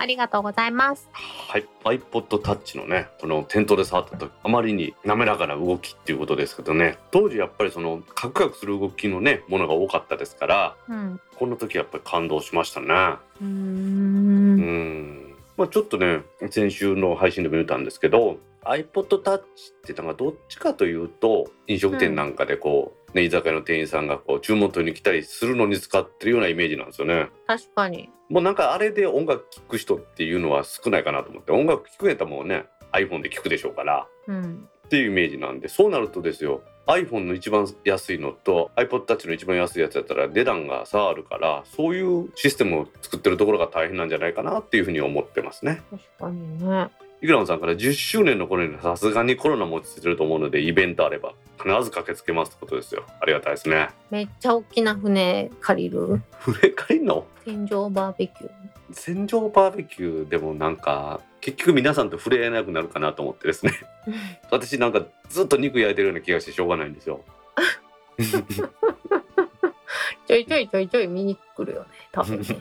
ありがとうございます。はい iPod Touch のねこの店頭で触った時あまりに滑らかな動きっていうことですけどね当時やっぱりそのカクカクする動きのねものが多かったですからうん。この時やっぱり感動しましたねうー。うんんまあちょっとね先週の配信でも言ったんですけど iPod Touch ってなんかどっちかというと飲食店なんかでこう、ね、居酒屋の店員さんがこう注文取りに来たりするのに使ってるようなイメージなんですよね。確かに。もうなんかあれで音楽聴く人っていうのは少ないかなと思って音楽聴くんやったらもうね iPhone で聴くでしょうからうん。っていうイメージなんでそうなるとですよ iPhone の一番安いのと iPod Touch の一番安いやつやったら値段が差あるからそういうシステムを作ってるところが大変なんじゃないかなっていうふうに思ってますね。確かにね。イクラムさんから10周年の頃にさすがにコロナも落ち着いてると思うのでイベントあれば必ず駆けつけますってことですよありがたいですねめっちゃ大きな船借りる。船借りんの？天井バーベキュー。戦場バーベキューでもなんか結局皆さんと触れ合えなくなるかなと思ってですね *laughs* 私なんかずっと肉焼いてるような気がしてしょうがないんですよ *laughs* ちょいちょいちょいちょい見に来るよね。多分ね。*laughs*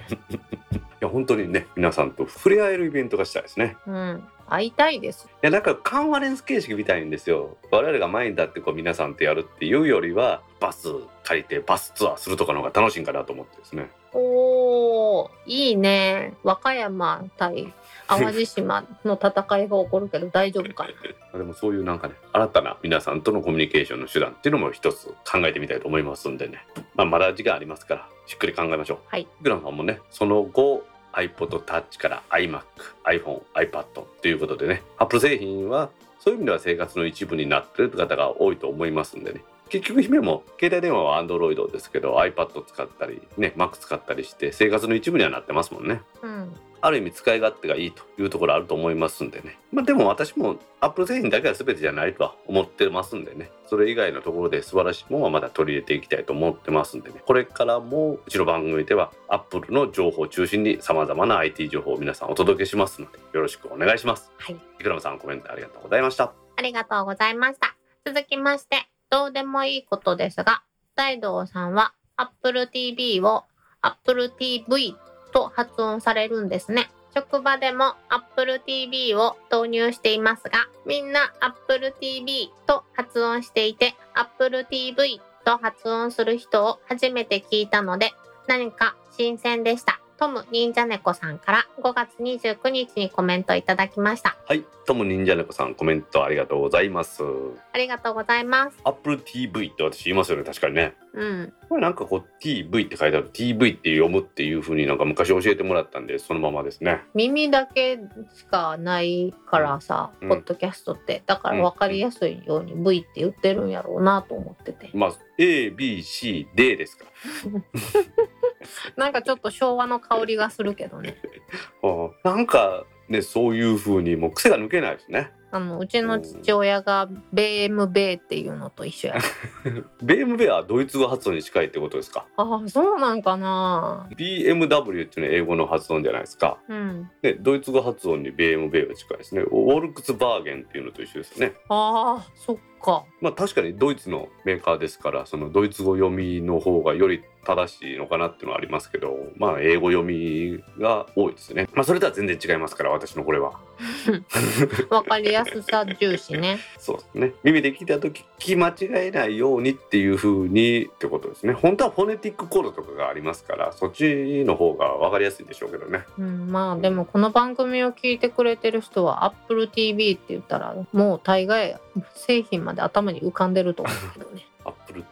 いや本当にね皆さんと触れ合えるイベントがしたいですねうん。会いたいです。いやなんかカンファレンス形式みたいんですよ我々が前に立ってこう皆さんとやるっていうよりはバス借りてバスツアーするとかの方が楽しいんかなと思ってですねおー、いいね。和歌山対淡路島の戦いが起こるけど大丈夫かな。*laughs* でもそういうなんかね新たな皆さんとのコミュニケーションの手段っていうのも一つ考えてみたいと思いますんでね、まあ、まだ時間ありますからしっくり考えましょうはい。グランさんもねその後 iPod Touch から iMac、iPhone、iPad ということでね。Apple 製品はそういう意味では生活の一部になってる方が多いと思いますんでね。結局姫も携帯電話は Android ですけど iPad 使ったりね Mac 使ったりして生活の一部にはなってますもんね。うん。ある意味使い勝手がいいというところあると思いますんでね。まあでも私も Apple 製品だけは全てじゃないとは思ってますんでね。それ以外のところで素晴らしいものはまだ取り入れていきたいと思ってますんでね。これからもうちの番組では Apple の情報を中心に様々な IT 情報を皆さんお届けしますのでよろしくお願いします。はい。イクラムさんコメントありがとうございました。ありがとうございました。続きまして、どうでもいいことですが、大道さんは Apple TV を Apple TV と発音されるんですね。職場でも Apple TV を導入していますが、みんな Apple TV と発音していて、Apple TV と発音する人を初めて聞いたので、何か新鮮でした。トム忍者猫さんから5月29日にコメントいただきました。はい。トム忍者猫さんコメントありがとうございます。ありがとうございます。Apple TV って私言いますよね。確かにね。うん。これなんかこう TV って書いてある TV って読むっていう風になんか昔教えてもらったんでそのままですね。耳だけしかないからさ、うんポッドキャストってだから分かりやすいように V って言ってるんやろうなと思っててまあ A B C D ですか *laughs* *laughs* なんかちょっと昭和の香りがするけどね。*laughs* ああなんかねそういう風にもう癖が抜けないですね。あのうちの父親がベームベーっていうのと一緒や *laughs* ベームベアはドイツ語発音に近いってことですか？ああそうなんかな BMW っていうのは英語の発音じゃないですか。うんでドイツ語発音にベームベアが近いですね。ウォルクスバーゲンっていうのと一緒ですね。あーそっかまあ確かにドイツのメーカーですからそのドイツ語読みの方がより正しいのかなっていうのはありますけどまあ英語読みが多いですねまあそれとは全然違いますから私のこれは *laughs* 分かりやすさ重視ね。そうですね。耳で聞いた時聞き間違えないようにっていう風にってことですね。本当はフォネティックコードとかがありますからそっちの方が分かりやすいでしょうけどね。うん、まあでもこの番組を聞いてくれてる人は Apple TV って言ったらもう大概製品まで頭に浮かんでると思うけどね。*laughs* Apple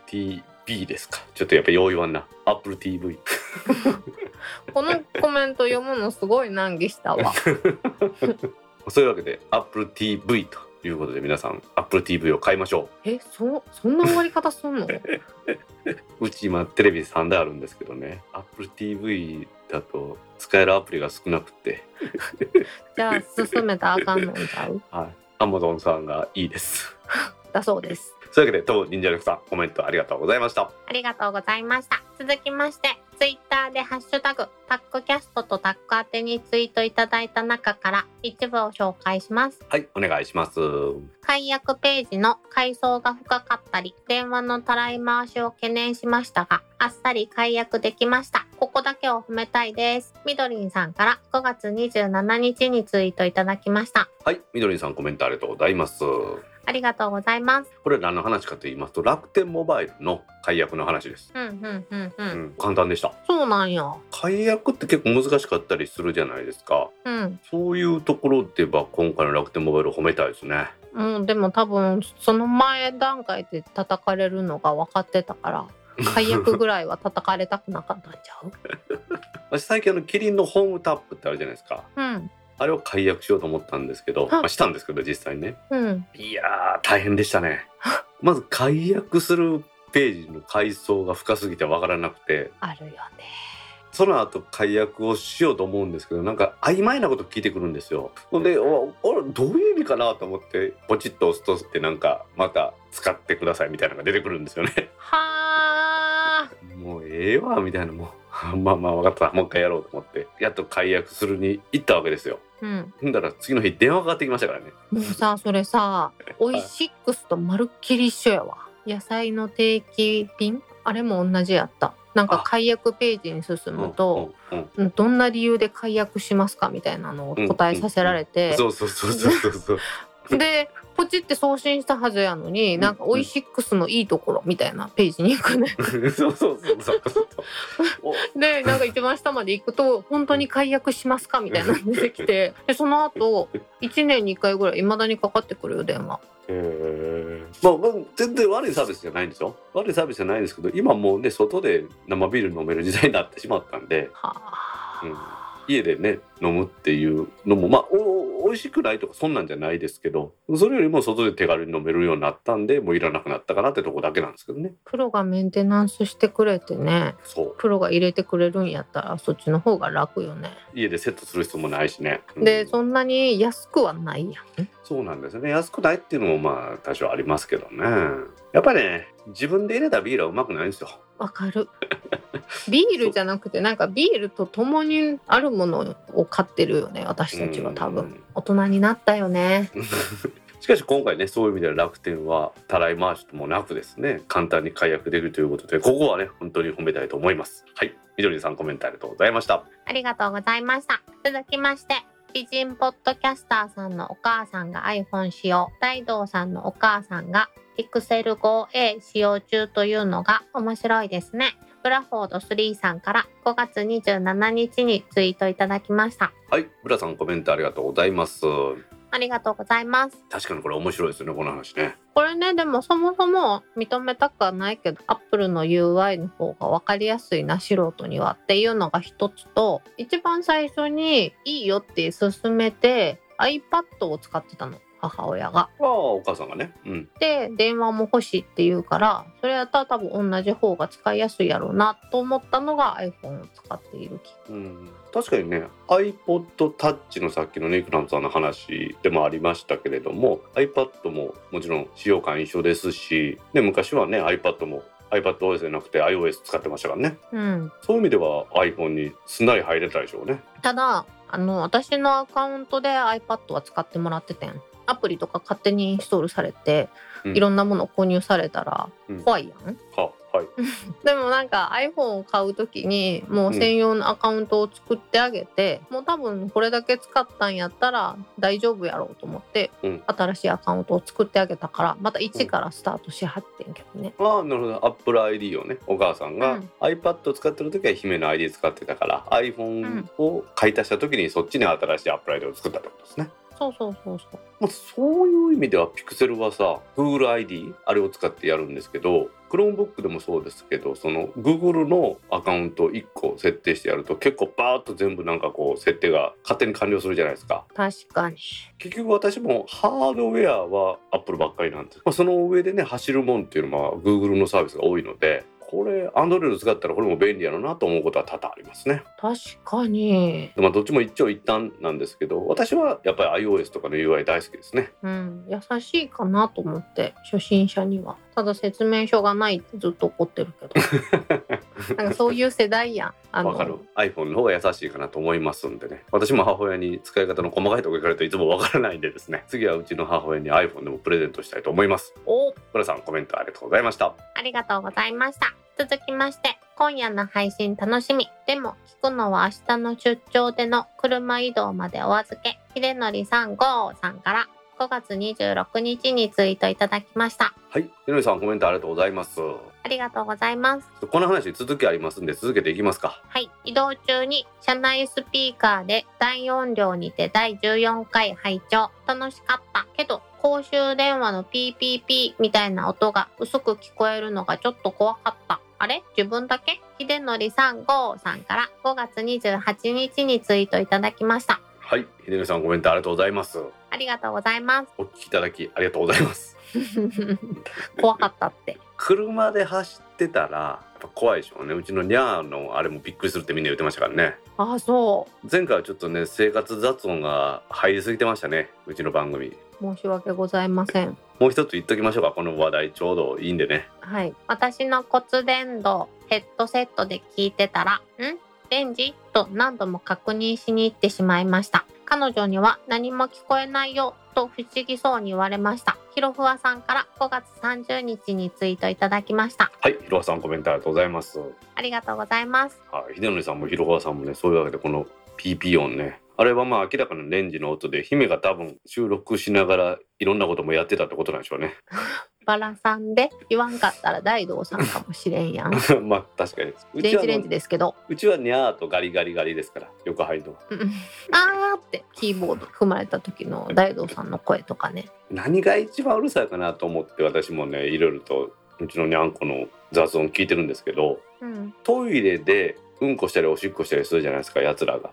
TV ですか？ちょっとやっぱよう言わんな。Apple TV *laughs* このコメント読むのすごい難儀したわ。*laughs* そういうわけで Apple TV ということで皆さん Apple TV を買いましょう。えそそんな終わり方すんの？*laughs* うち今テレビ3台あるんですけどね。Apple TV だと使えるアプリが少なくて。じゃあ進めたらあかんのんちゃう？はい。Amazon さんがいいです。だそうですそういうわけで当忍者力さんコメントありがとうございましたありがとうございました続きましてツイッターでハッシュタグ、タックキャストとタック宛てにツイートいただいた中から一部を紹介します。はい、お願いします。解約ページの階層が深かったり、電話のたらい回しを懸念しましたが、あっさり解約できました。ここだけを褒めたいです。みどりんさんから5月27日にツイートいただきました。はい、みどりんさんコメントありがとうございます。ありがとうございます。これ何の話かと言いますと、楽天モバイルの解約の話です。うんうんうんう。うんん、簡単でした。そうなんや。解約って結構難しかったりするじゃないですか。うん。そういうところでは今回の楽天モバイルを褒めたいですね。うん、でも多分その前段階で叩かれるのが分かってたから *laughs* 解約ぐらいは叩かれたくなかったんちゃう？*laughs* 私最近あのキリンのホームタップってあるじゃないですか。うんあれを解約しようと思ったんですけど、はまあ、したんですけど実際にね。うんいやー大変でしたね。*laughs* まず解約するページの階層が深すぎてわからなくて、あるよねその後解約をしようと思うんですけど、なんか曖昧なこと聞いてくるんですよ。ほんで、おおどういう意味かなと思って、ポチッと押すとってなんか、また使ってくださいみたいなのが出てくるんですよね。はあもうええわみたいなもう *laughs* まあまあ分かった。もう一回やろうと思ってやっと解約するに行ったわけですよ。うん。ほんだら次の日電話かかってきましたからね。もうさそれさ *laughs* オイシックスとまるっきり一緒やわ。野菜の定期便？あれも同じやった。なんかあ。解約ページに進むと、うんうんうん。どんな理由で解約しますかみたいなのを答えさせられて、そうそうそうそうそうそう *laughs* でポチって送信したはずやのになんかオイシックスのいいところみたいなページに行くね。*laughs* そうそうそうそう。そうおでなんか一番下まで行くと本当に解約しますかみたいなの出てきてでその後1年に1回ぐらい未だにかかってくるよ電話。へー。まあ、まあ全然悪いサービスじゃないんですよ悪いサービスじゃないんですけど今もうね外で生ビール飲める時代になってしまったんで。はあ、うん。家でね飲むっていうのもまあお美味しくないとかそんなんじゃないですけどそれよりも外で手軽に飲めるようになったんでもういらなくなったかなってとこだけなんですけどね。プロがメンテナンスしてくれてねそう。プロが入れてくれるんやったらそっちの方が楽よね。家でセットする必要もないしね、うん。でそんなに安くはないやん。そうなんですよね。安くないっていうのもまあ多少ありますけどね。やっぱりね自分で入れたビールはうまくないんですよ。わかる。ビールじゃなくてなんかビールと共にあるものを買ってるよね私たちは多分。うん大人になったよね。*laughs* しかし今回ねそういう意味では楽天はたらい回しもなくですね簡単に解約できるということでここはね本当に褒めたいと思います。はい。みどりさんコメントありがとうございました。ありがとうございました。続きまして美人ポッドキャスターさんのお母さんが iPhone 使用。大道さんのお母さんが Pixel 5a 使用中というのが面白いですねブラフォード3さんから5月27日にツイートいただきました。はいブラさんコメントありがとうございます。ありがとうございます。確かにこれ面白いですよねこの話ね。これねでもそもそも認めたくはないけど Apple の UI の方が分かりやすいな素人にはっていうのが一つと一番最初にいいよって勧めて iPad を使ってたの母親が。ああお母さんがね。うん。で電話も欲しいって言うからそれやったら多分同じ方が使いやすいやろうなと思ったのが iPhone を使っている気うん。確かにね iPod Touch のさっきのねイクラムさんの話でもありましたけれども iPad ももちろん使用感一緒ですし、ね、昔はね iPad も iPadOS じゃなくて iOS 使ってましたからね。うん、そういう意味では iPhone にすんなり入れたでしょうね。ただあの私のアカウントで iPad は使ってもらっててんアプリとか勝手にインストールされて、うん。いろんなもの購入されたらうん。怖いやん、ははい。*laughs* でもなんか iPhone を買う時にもう専用のアカウントを作ってあげて、もう多分これだけ使ったんやったら大丈夫やろうと思って、うん。新しいアカウントを作ってあげたからまた一からスタートしはってんけどね、ああなるほど。Apple ID をねお母さんがうん。iPad を使ってる時は姫の ID 使ってたから iPhone を買い足した時にそっちに新しい Apple ID を作ったってことですねそうそうそうそう。まあ、そういう意味ではピクセルはさ Google ID あれを使ってやるんですけど Chromebook でもそうですけどその Google のアカウントを1個設定してやると結構バーッと全部なんかこう設定が勝手に完了するじゃないですか。確かに。結局私もハードウェアは Apple ばっかりなんです、まあ、その上でね走るもんっていうのは Google のサービスが多いのでこれ Android 使ったらこれも便利やろなと思うことは多々ありますね。確かに。まあどっちも一長一短なんですけど私はやっぱり iOS とかの UI 大好きですね。うん優しいかなと思って初心者にはただ説明書がないってずっと怒ってるけど *laughs* なんかそういう世代やん。あわかる iPhone の方が優しいかなと思いますんでね私も母親に使い方の細かいところ聞かれるといつもわからないんでですね次はうちの母親に iPhone でもプレゼントしたいと思いますお、浦さんコメントありがとうございましたありがとうございました。続きまして、今夜の配信楽しみ。でも、聞くのは明日の出張での車移動までお預け。秀則さん5さんから5月26日にツイートいただきました。はい井上さんコメントありがとうございますありがとうございます。この話続きありますんで続けていきますかはい。移動中に車内スピーカーで大音量にて第14回拝聴楽しかったけど、公衆電話のピーピーピーみたいな音が薄く聞こえるのがちょっと怖かった。あれ？自分だけ？秀則さん5さんから5月28日にツイートいただきました。はい秀上さんコメントありがとうございますありがとうございます。お聞きいただきありがとうございます *laughs* 怖かったって。車で走ってたらやっぱ怖いでしょうねうちのニャーのあれもびっくりするってみんな言ってましたからねああ、そう。前回はちょっとね生活雑音が入りすぎてましたねうちの番組申し訳ございません。もう一つ言っときましょうかこの話題ちょうどいいんでねはい。私の骨伝導ヘッドセットで聞いてたら、んレンジと何度も確認しに行ってしまいました。彼女には何も聞こえないよと不思議そうに言われました。ひろふわさんから5月30日にツイートいただきました。はいひろはさんコメントありがとうございますありがとうございます。はい秀則さんもひろはさんもねそういうわけでこの PP 音ねあれはまあ明らかなレンジの音で姫が多分収録しながらいろんなこともやってたってことなんでしょうねバラさんで言わんかったら大道さんかもしれんやん。*laughs* まあ確かにうちは電子レンジですけど。うちはニャーとガリガリガリですからよく入るのはうんあーってキーボード踏まれた時の大道さんの声とかね。何が一番うるさいかなと思って私もねいろいろとうちのにゃんこの雑音聞いてるんですけどうん。トイレでうんこしたりおしっこしたりするじゃないですかやつらが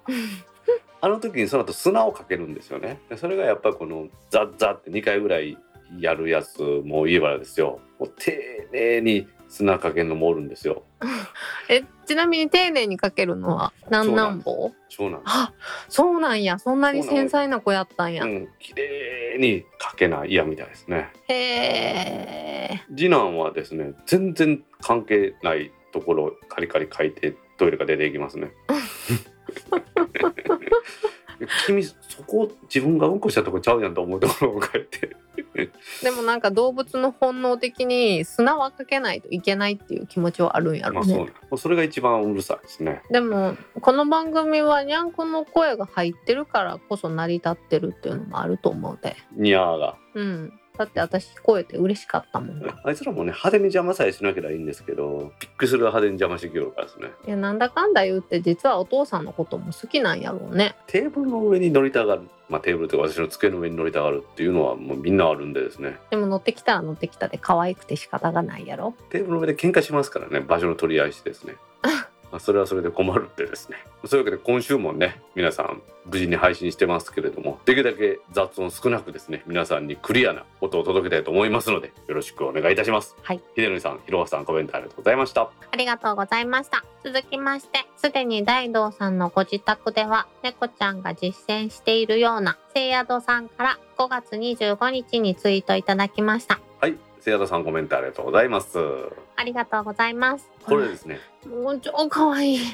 あの時にその後砂をかけるんですよねでそれがやっぱりこのザッザッって2回ぐらいやるやつも言えばですよ。もう丁寧に砂かけるのもおるんですよ。*laughs* え、ちなみに丁寧にかけるのは何何本そうなんあ、そうなんや。そんなに繊細な子やったんや。うん綺麗にかけない嫌みたいですね。へえ。次男はですね全然関係ないところをカリカリ書いてトイレが出ていきますね。*laughs* *laughs* 君そこ自分がうんこしたとこちゃうやんと思うところを書いてでもなんか動物の本能的に砂はかけないといけないっていう気持ちはあるんやろうね。まあそうそれが一番うるさいですねでもこの番組はにゃんこの声が入ってるからこそ成り立ってるっていうのもあると思うで。ニャーがうん。だって私聞こえて嬉しかったもん。いあいつらもね派手に邪魔さえしなければいいんですけどびっくりする派手に邪魔してきよるからですねやなんだかんだ言って実はお父さんのことも好きなんやろうね。テーブルの上に乗りたがるまあテーブルというか私の机の上に乗りたがるっていうのはもうみんなあるんでですねでも乗ってきたら乗ってきたで可愛くて仕方がないやろ。テーブルの上で喧嘩しますからね場所の取り合いしてですね *laughs* まあそれはそれで困るってですね。そういうわけで今週もね皆さん無事に配信してますけれどもできるだけ雑音少なくですね皆さんにクリアな音を届けたいと思いますのでよろしくお願いいたします。はい。秀則さんひろはさんコメントありがとうございました。ありがとうございました。続きまして、すでに大道さんのご自宅では、猫ちゃんが実践しているような、聖宿さんから5月25日にツイートいただきました。はい。せやださんコメントありがとうございますありがとうございます。これですねもう超かわい *laughs*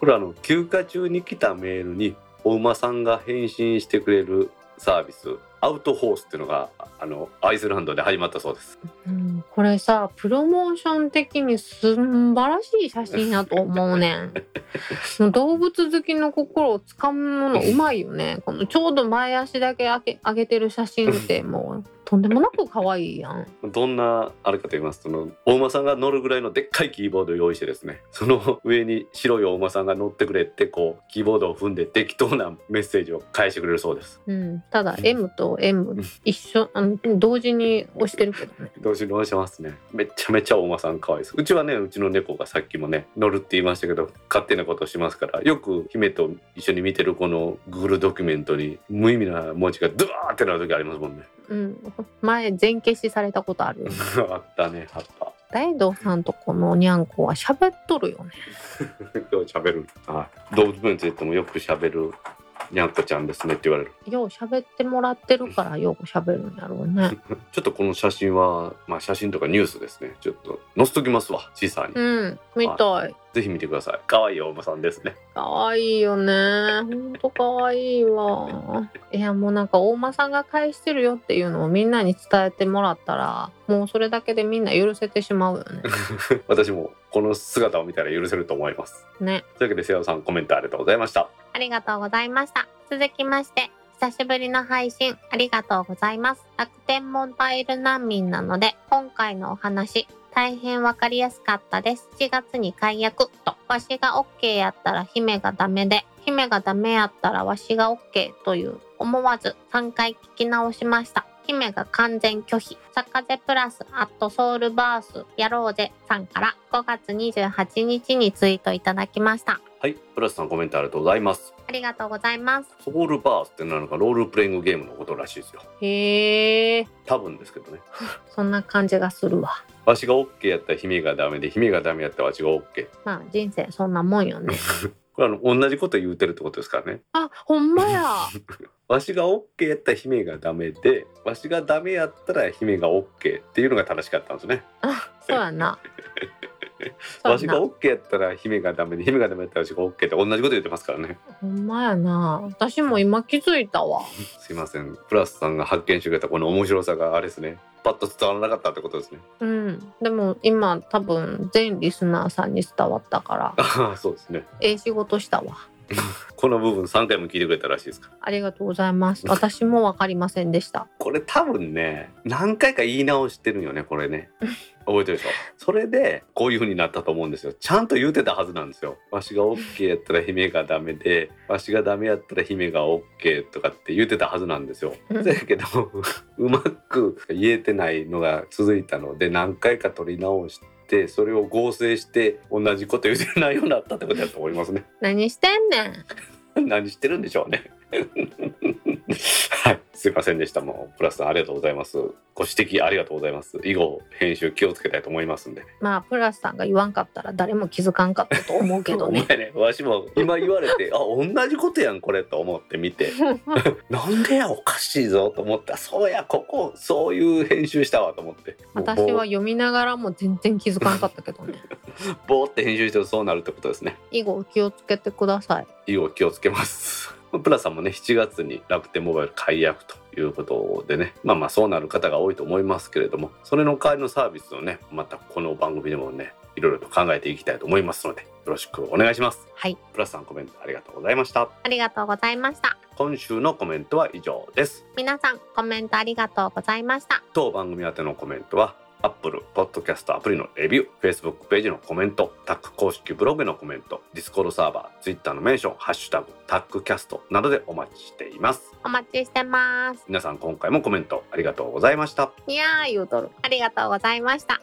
これはあの休暇中に来たメールにお馬さんが返信してくれるサービスアウトホースっていうのがああのアイスランドで始まったそうですうん、これさ、プロモーション的に素晴らしい写真やと思うねん。*laughs* 動物好きの心をつかむのうまいよね。このちょうど前足だけ上げ上げてる写真ってもうとんでもなく可愛いやん。どんなあれかと言いますとそのお馬さんが乗るぐらいのでっかいキーボードを用意してですねその上に白いお馬さんが乗ってくれってこうキーボードを踏んで適当なメッセージを返してくれるそうです。うん、ただ M と M 一緒あの同時に押してるけどね。同時に応してますね。めちゃめちゃお馬さん可愛いです。うちはねうちの猫がさっきもね乗るって言いましたけど勝手なことしますからよく姫と一緒に見てるこの Google ドキュメントに無意味な文字がドワーってなる時ありますもんねうん、前全消しされたことあるよ。*laughs* あったねあった大道さんとこのにゃんこは喋っとるよね。*laughs* 今日喋るはい動物についてもよく喋るにゃんこちゃんですねって言われるよう喋ってもらってるからよく喋るんやろうね。*laughs* ちょっとこの写真はまあ写真とかニュースですねちょっと載せときますわ小さに、うん、見たい。ぜひ見てください可愛いお馬さんですねかわいいよね。ほんとかわいいわ。いやもうなんか大間さんが返してるよっていうのをみんなに伝えてもらったらもうそれだけでみんな許せてしまうよね。*laughs* 私もこの姿を見たら許せると思いますね。というわけで瀬尾さんコメントありがとうございましたありがとうございました。続きまして、久しぶりの配信ありがとうございます。楽天モバイル難民なので、今回のお話、大変わかりやすかったです。7月に解約と、わしが OK やったら姫がダメで、姫がダメやったらわしが OK という、思わず3回聞き直しました。姫が完全拒否。サカゼプラスアットソウルバースやろうぜさんから5月28日にツイートいただきました。はいプラスさんコメントありがとうございますありがとうございます。ソウルバースってなのかロールプレイングゲームのことらしいですよへえ、多分ですけどねそんな感じがするわ。わしが OK やったら姫がダメで姫がダメやったらわしが OK まあ人生そんなもんよね。*laughs* これあの同じこと言うてるってことですからねあ、ほんまや。*laughs* わしが OK やったら姫がダメでわしがダメやったら姫が OK っていうのが正しかったんですねあ、そうやな。*laughs* わしがやな。OK やったら姫がダメで姫がダメやったらわしが OK って同じこと言ってますからねほんまやな。私も今気づいたわ。すいませんプラスさんが発見してくれたこの面白さがあれですねパッと伝わらなかったってことですねうん。でも今多分全リスナーさんに伝わったから、*laughs* ああそうですねええ仕事したわ。*laughs* この部分3回も聞いてくれたらしいですかありがとうございます。*laughs* 私もわかりませんでした。これ多分ね何回か言い直してるんよねこれね覚えてるでしょ？それでこういう風になったと思うんですよ。ちゃんと言うてたはずなんですよ。わしが OK やったら姫がダメでわしがダメやったら姫が OK とかって言ってたはずなんですよ。うん。だけど *laughs* うまく言えてないのが続いたので何回か取り直してそれを合成して同じこと言ってないようになったってことだと思いますね。何してんねん。*laughs* 何してるんでしょうね。*laughs* はい、すいませんでした。もうプラスさんありがとうございます。ご指摘ありがとうございます。以後編集気をつけたいと思いますんで。まあプラスさんが言わんかったら誰も気づかんかったと思うけどおね。*laughs* 前ね、わしも今言われて、あ、同じことやんこれと思って見て、*laughs* なんでやおかしいぞと思った。そうやここそういう編集したわと思って。私は読みながらも全然気づかんかったけどね。*laughs* ぼーって編集してそうなるってことですね。以後気をつけてください。以後気をつけます。プラさんもね7月に楽天モバイル解約ということでねまあまあそうなる方が多いと思いますけれどもそれの代わりのサービスをねまたこの番組でもねいろいろと考えていきたいと思いますのでよろしくお願いします。はい。プラさんコメントありがとうございました。ありがとうございました。今週のコメントは以上です。皆さんコメントありがとうございました。当番組宛てのコメントは Apple Podcast アプリのレビュー、Facebook ページのコメント、タック公式ブログへのコメント、Discord サーバー、Twitter のメンション、ハッシュタグ、タックキャストなどでお待ちしています。お待ちしてます。皆さん今回もコメントありがとうございました。いやー言うとる。ありがとうございました。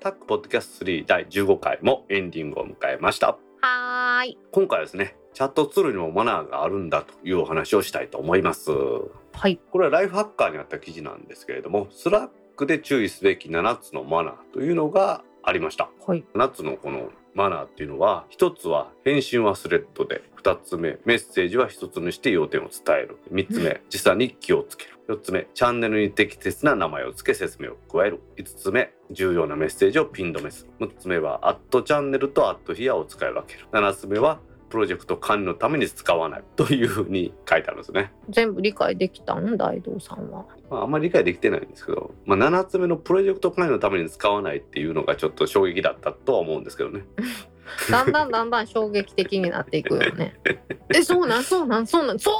タックポッドキャスト3第15回もエンディングを迎えました。はーい。今回はですね、チャットツールにもマナーがあるんだというお話をしたいと思います。はい。これはライフハッカーにあった記事なんですけれども、 Slackで注意すべき7つのマナーというのがありました。はい。7つのこのマナーっていうのは1つは返信はスレッドで2つ目メッセージは1つにして要点を伝える。3つ目時差に気をつける。4つ目チャンネルに適切な名前を付け説明を加える。5つ目重要なメッセージをピン止めする。6つ目はアットチャンネルとアットヒアを使い分ける。7つ目はプロジェクト管理のために使わない *laughs* というふうに書いてあるんですね。全部理解できたん？大道さんは。まあ、あんまり理解できてないんですけど、まあ、7つ目のプロジェクト管理のために使わないっていうのがちょっと衝撃だったとは思うんですけどね。*laughs* だんだんだんだん衝撃的になっていくよね。*laughs* え、そうなんそうなんそうなんそう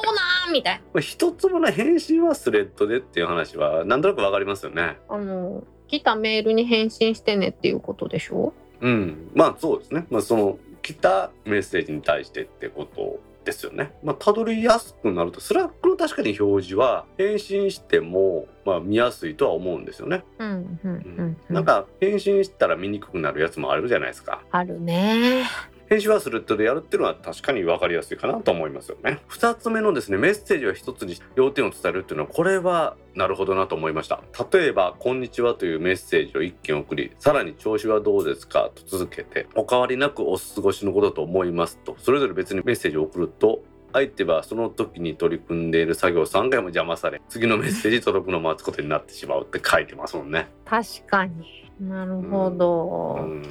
なんみたいな。まあ一つもね返信はスレッドでっていう話はなんとなくわかりますよね。あの、来たメールに返信してねっていうことでしょ？うん、まあそうですね。まあその来たメッセージに対してってことですよね。まあたどりやすくなると、 Slackの確かに表示は返信してもまあ見やすいとは思うんですよね。うんうんううんん、なんか返信したら見にくくなるやつもあるじゃないですか。あるね返信はスレッドでやるっていうのは確かに分かりやすいかなと思いますよね。2つ目のですねメッセージを一つに要点を伝えるっていうのはこれはなるほどなと思いました。例えば「こんにちは」というメッセージを1件送りさらに「調子はどうですか?」と続けて「お変わりなくお過ごしのことと思います」とそれぞれ別にメッセージを送ると相手はその時に取り組んでいる作業を3回も邪魔され次のメッセージ届くのを待つことになってしまうって書いてますもんね。確かになるほど、うん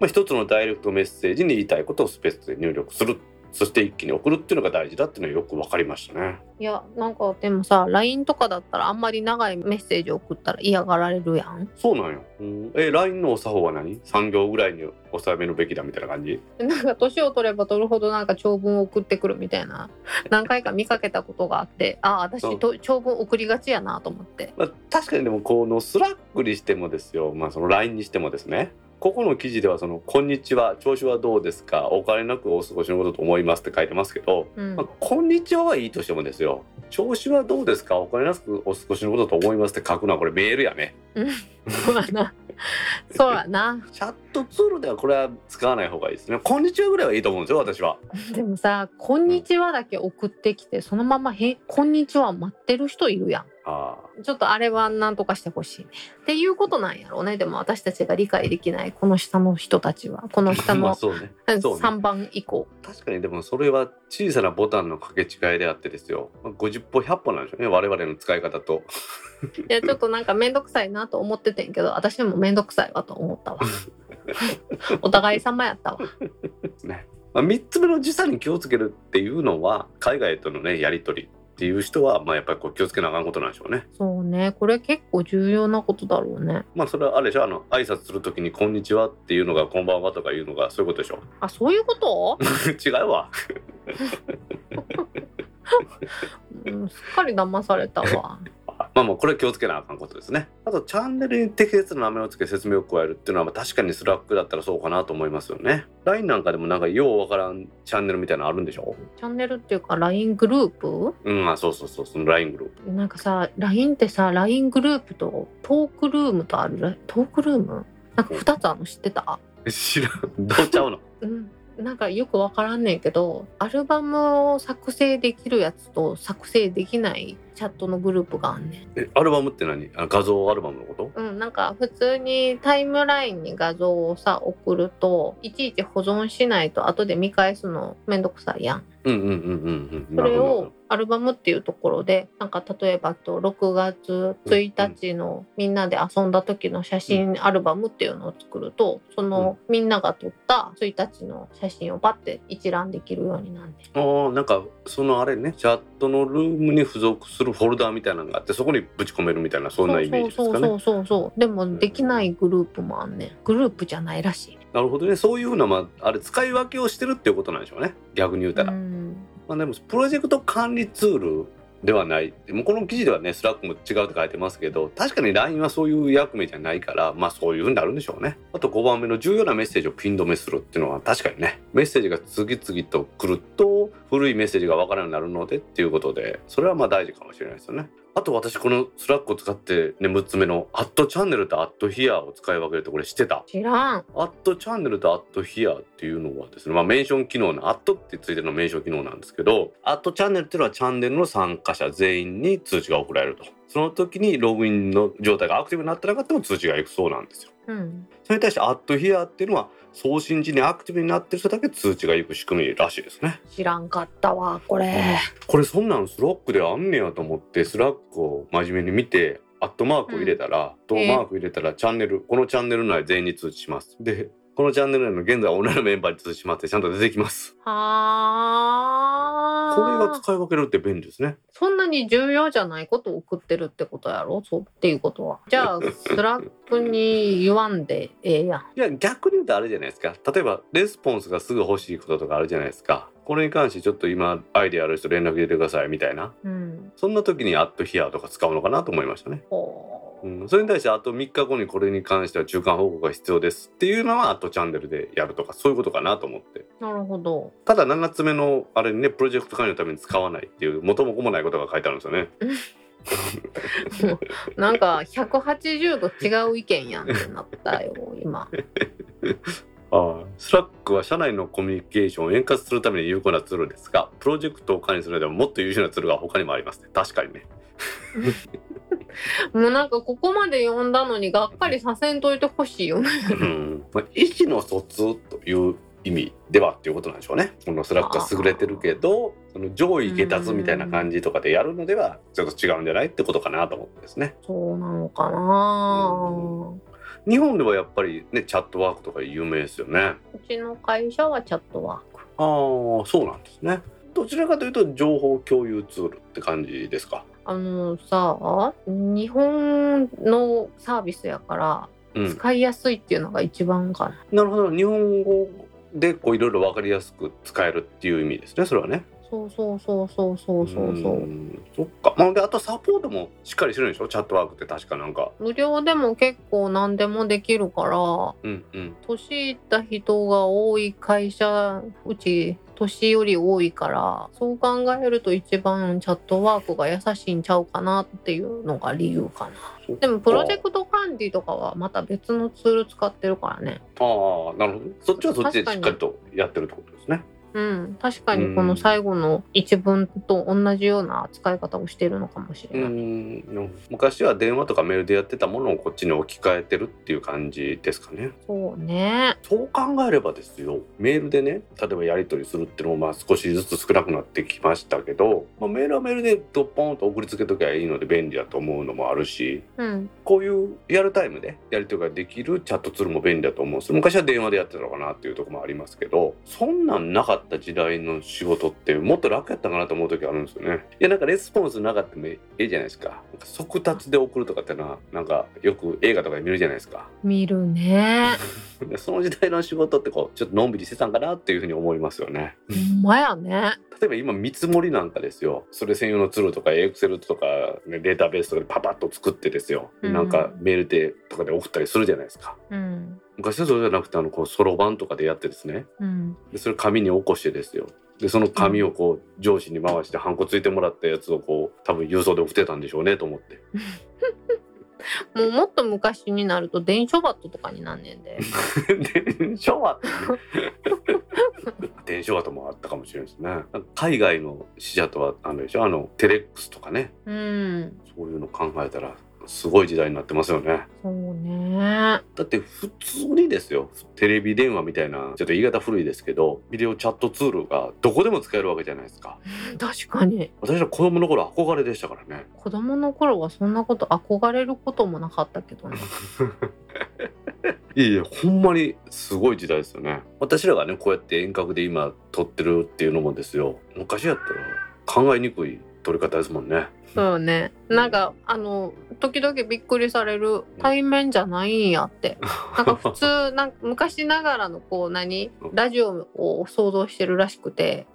まあ、一つのダイレクトメッセージに言いたいことをスペースで入力する。そして一気に送るっていうのが大事だっていうのはよく分かりましたね。いやなんかでもさ LINE とかだったらあんまり長いメッセージ送ったら嫌がられるやん。そうなんよ。うん、え LINE のお作法は何 ?3 行ぐらいに収めるべきだみたいな感じ？なんか年を取れば取るほどなんか長文を送ってくるみたいな。何回か見かけたことがあってああ私と長文送りがちやなと思って。まあ、確かにでもこの Slack にしてもですよ、まあ、その LINE にしてもですねここの記事ではその「こんにちは調子はどうですか？お変わりなくお過ごしのことと思います」って書いてますけどうんまあ、こんにちははいいとしてもですよ。調子はどうですか？お金なくお過ごしのことと思いますって書くのはこれメールやね。そうやなそうやなチャットツールではこれは使わない方がいいですね。こんにちはぐらいはいいと思うんですよ、私は。でもさ「こんにちは」だけ送ってきてそのままへ「こんにちは」待ってる人いるやんあちょっとあれはなんとかしてほしいねっていうことなんやろうねでも私たちが理解できないこの下の人たちはこの下の *laughs* ね。ね3番以降確かにでもそれは小さなボタンの掛け違いであってですよ。まあ50歩100歩なんでしょうね。我々の使い方と。いやちょっとなんか面倒くさいなと思っててんけど私でも面倒くさいわと思ったわ *laughs* お互い様やったわね。まあ、3つ目の時差に気をつけるっていうのは海外とのねやり取りっていう人はまあやっぱりこう気をつけなあかんことなんでしょうね。そうね。これ結構重要なことだろうね。まあそれはあれでしょ。あの挨拶するときに「こんにちは」っていうのが「こんばんは」とかいうのがそういうことでしょ。あそういうこと、*laughs* 違うわ。*laughs* うん、すっかり騙されたわまあまあこれは気をつけなあかんことですね。あとチャンネルに適切な名前を付け説明を加えるっていうのはまあ確かに Slackだったらそうかなと思いますよね。LINE なんかでもなんかようわからんチャンネルみたいなのあるんでしょ？チャンネルっていうか LINE グループ？うんあそうそうそうその LINE グループ。なんかさ LINE ってさ LINE グループとトークルームとある？トークルーム？なんか2つあるの？知ってた？知らん。どうちゃうの？*laughs* うん。なんかよくわからんねんけどアルバムを作成できるやつと作成できないチャットのグループがあんねんえアルバムって何？あ画像アルバムのこと？うん、なんか普通にタイムラインに画像をさ送るといちいち保存しないと後で見返すのめんどくさいやん。うんうんうんうんうん。それをアルバムっていうところでなんか例えばと6月1日のみんなで遊んだ時の写真アルバムっていうのを作るとそのみんなが撮った1日の写真をパッて一覧できるようになん。ああなんかそのあれねチャットのルームに付属するフォルダーみたいなのがあってそこにぶち込めるみたいなそんなイメージですかね。そうそうそうでもできないグループもあんねんグループじゃないらしい。なるほどねそういうふうなまああれ使い分けをしてるっていうことなんでしょうね逆に言うたら。うんまあでもプロジェクト管理ツールではない。でもこの記事ではね Slackも違うって書いてますけど確かに LINE はそういう役目じゃないからまあそういうふうになるんでしょうね。あと5番目の重要なメッセージをピン止めするっていうのは確かにねメッセージが次々と来ると古いメッセージがわからなくなるのでっていうことでそれはまあ大事かもしれないですよね。あと私この Slack を使ってね6つ目の「アットチャンネル」と「アットヒア」を使い分けるってこれ知ってた？知らん。アットチャンネルとアットヒアっていうのはですね、まあ、メンション機能のアットってついてるのメンション機能なんですけど、@channel っていうのはチャンネルの参加者全員に通知が送られると。その時にログインの状態がアクティブになってなかったら通知がいくそうなんですよ。うん。それに対してアットヒアっていうのは送信時にアクティブになってる人だけ通知がいく仕組みらしいですね。知らんかったわこれ。これそんなん Slackであんねやと思って Slackを真面目に見てアットマークを入れたら、とマーク入れたらチャンネルこのチャンネル内全員に通知しますでこのチャンネル内の現在同じメンバーにしますってちゃんと出てきますはあ。これが使い分けるって便利ですねそんなに重要じゃないことを送ってるってことやろ？そうっていうことは。じゃあ Slackに言わんでええやん。いや逆に言うとあれじゃないですか例えばレスポンスがすぐ欲しいこととかあるじゃないですかこれに関してちょっと今アイデアある人連絡入れてくださいみたいなうん。そんな時にアットヒアとか使うのかなと思いましたねほうん、それに対してあと3日後にこれに関しては中間報告が必要ですっていうのはあとチャンネルでやるとかそういうことかなと思ってなるほど。ただ7つ目のあれにねプロジェクト管理のために使わないっていう元も子もないことが書いてあるんですよね。なんか180度違う意見やんってなったよ今。ああ Slackは社内のコミュニケーションを円滑するために有効なツールですがプロジェクトを管理するのではもっと優秀なツールが他にもありますね確かにね *laughs* もうなんかここまで読んだのにがっかりさせんといてほしいよね。うん。まあ、意思の疎通という意味ではっていうことなんでしょうね。この Slack は優れてるけどその上意下達みたいな感じとかでやるのではちょっと違うんじゃないってことかなと思ってですね。そうなのかな。日本ではやっぱりねチャットワークとか有名ですよね。うちの会社はチャットワーク。ああそうなんですね。どちらかというと情報共有ツールって感じですか？あのさ日本のサービスやからうん。使いやすいっていうのが一番かな。なるほど。日本語でこういろいろ分かりやすく使えるっていう意味ですねそれはねそうそうそうそうそうそう。そう。ん。そっか。まあであとサポートもしっかりしてるんでしょ？チャットワークって確かなんか。無料でも結構何でもできるから。うんうん。年いった人が多い会社うち年より多いからそう考えると一番チャットワークが優しいんちゃうかなっていうのが理由かな。でもプロジェクト管理とかはまた別のツール使ってるからね。ああなるほど。そっちはそっちでしっかりとやってるってことですねうん確かにこの最後の一文と同じような使い方をしてるのかもしれうない、ん昔は電話とかメールでやってたものをこっちに置き換えてるっていう感じですかね。そうね。そう考えればですよ。メールでね例えばやり取りするっていうのもまあ少しずつ少なくなってきましたけど、まあ、メールはメールでドッポンと送りつけときゃいいので便利だと思うのもあるしうん。こういうリアルタイムでやり取りができるチャットツールも便利だと思うんです昔は電話でやってたのかなっていうところもありますけどそんなんなかった時代の仕事ってもっと楽やったかなと思う時あるんですよね。いやなんかレスポンスなかったもええじゃないですか速達で送るとかってのはなんかよく映画とかで見るじゃないですか。見るね。*laughs* でその時代の仕事ってこうちょっとのんびりしてたんかなっていうふうに思いますよね。ほんまやね例えば今見積もりなんかですよ。それ専用のツールとかエクセルとか、ね、データベースとかでパパッと作ってですよ、うん。なんかメールでとかで送ったりするじゃないですか。うん。昔はそれじゃなくてあのこうそろばんとかでやってですね。うん。でそれ紙に起こしてですよ。でその紙をこう上司に回してハンコついてもらったやつをこう多分郵送で送ってたんでしょうねと思って。もうもっと昔になると電書バットとかになんねんで。*laughs* 電書バト電書バトもあったかもしれないですね。海外の死者とはあのでしょ？あのテレックスとかね。うん。そういうの考えたらすごい時代になってますよね。そうね。だって普通にですよ。テレビ電話みたいなちょっと言い方古いですけどビデオチャットツールがどこでも使えるわけじゃないですか。*laughs* 確かに。私は子供の頃憧れでしたからね。子供の頃はそんなこと憧れることもなかったけどね *laughs* いやいやほんまにすごい時代ですよね。私らがねこうやって遠隔で今撮ってるっていうのもですよ。昔やったら考えにくい撮り方ですもんね。そうね。なんかあの時々びっくりされる対面じゃないんやって。なんか普通なんか昔ながらのこう何？ラジオを想像してるらしくて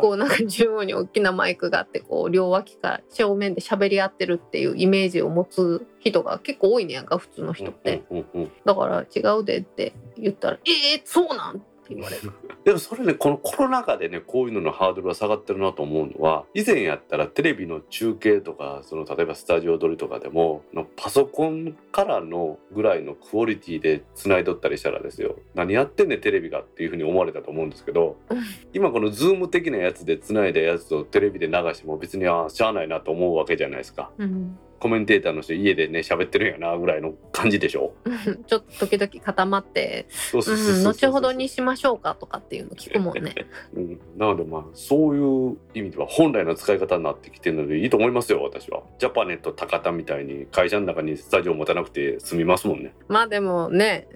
こうなんか中央に大きなマイクがあってこう両脇から正面で喋り合ってるっていうイメージを持つ人が結構多いねやんか普通の人って。だから違うでって言ったら「えー、そうなん?」って言われる。*laughs* でもそれねこのコロナ禍でねこういうののハードルが下がってるなと思うのは以前やったらテレビの中継とかその例えばスタジオ撮りとかでものパソコンからのぐらいのクオリティで繋いどったりしたらですよ。何やってんねんテレビがっていうふうに思われたと思うんですけどうん。今この Zoom的なやつで繋いだやつをテレビで流しても別にああしゃあないなと思うわけじゃないですか。うんコメンテーターの人家でね喋ってるんやなぐらいの感じでしょ？*laughs* ちょっと時々固まってそう「そううそうそう。ん後ほどにしましょうか」とかっていうの聞くもんね。*laughs* うん、なのでまあそういう意味では本来の使い方になってきてるのでいいと思いますよ私は。ジャパネットたかたみたいに会社の中にスタジオ持たなくて済みますもんね。まあでもね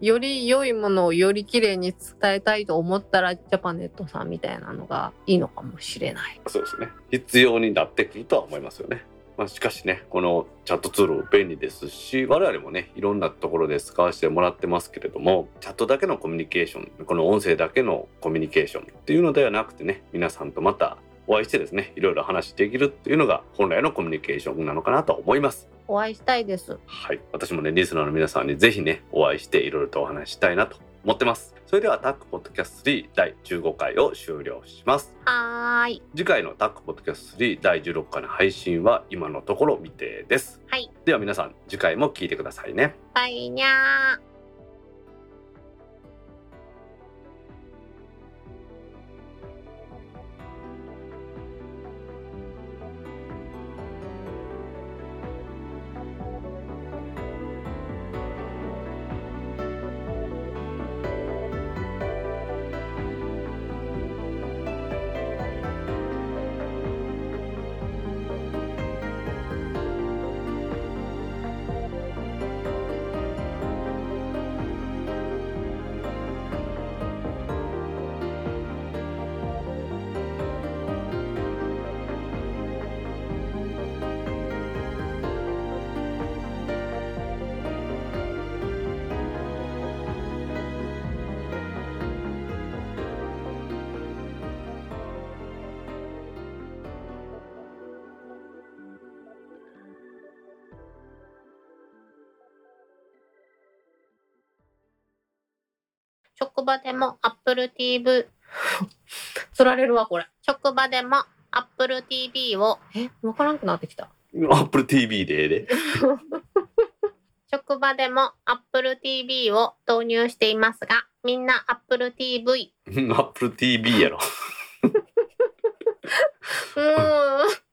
より良いものをより綺麗に伝えたいと思ったらジャパネットさんみたいなのがいいのかもしれない。そうですね。必要になってくるとは思いますよねまあ、しかしねこのチャットツール便利ですし我々もねいろんなところで使わせてもらってますけれどもチャットだけのコミュニケーションこの音声だけのコミュニケーションっていうのではなくてね皆さんとまたお会いしてですねいろいろ話できるっていうのが本来のコミュニケーションなのかなと思いますお会いしたいです。はい私もねリスナーの皆さんにぜひねお会いしていろいろとお話ししたいなと思ってますそれではタックポッドキャスト3第15回を終了しますはーい。次回のタックポッドキャスト3第16回の配信は今のところ未定ですはい。では皆さん次回も聞いてくださいねバイニャー。職場でも Apple TV、釣られるわ、これ。職場でも Apple TV を、え、わからんくなってきた。Apple TV でで。*laughs* 職場でも Apple TV を導入していますが、みんな Apple TV。Apple TV やろ。うん。*laughs*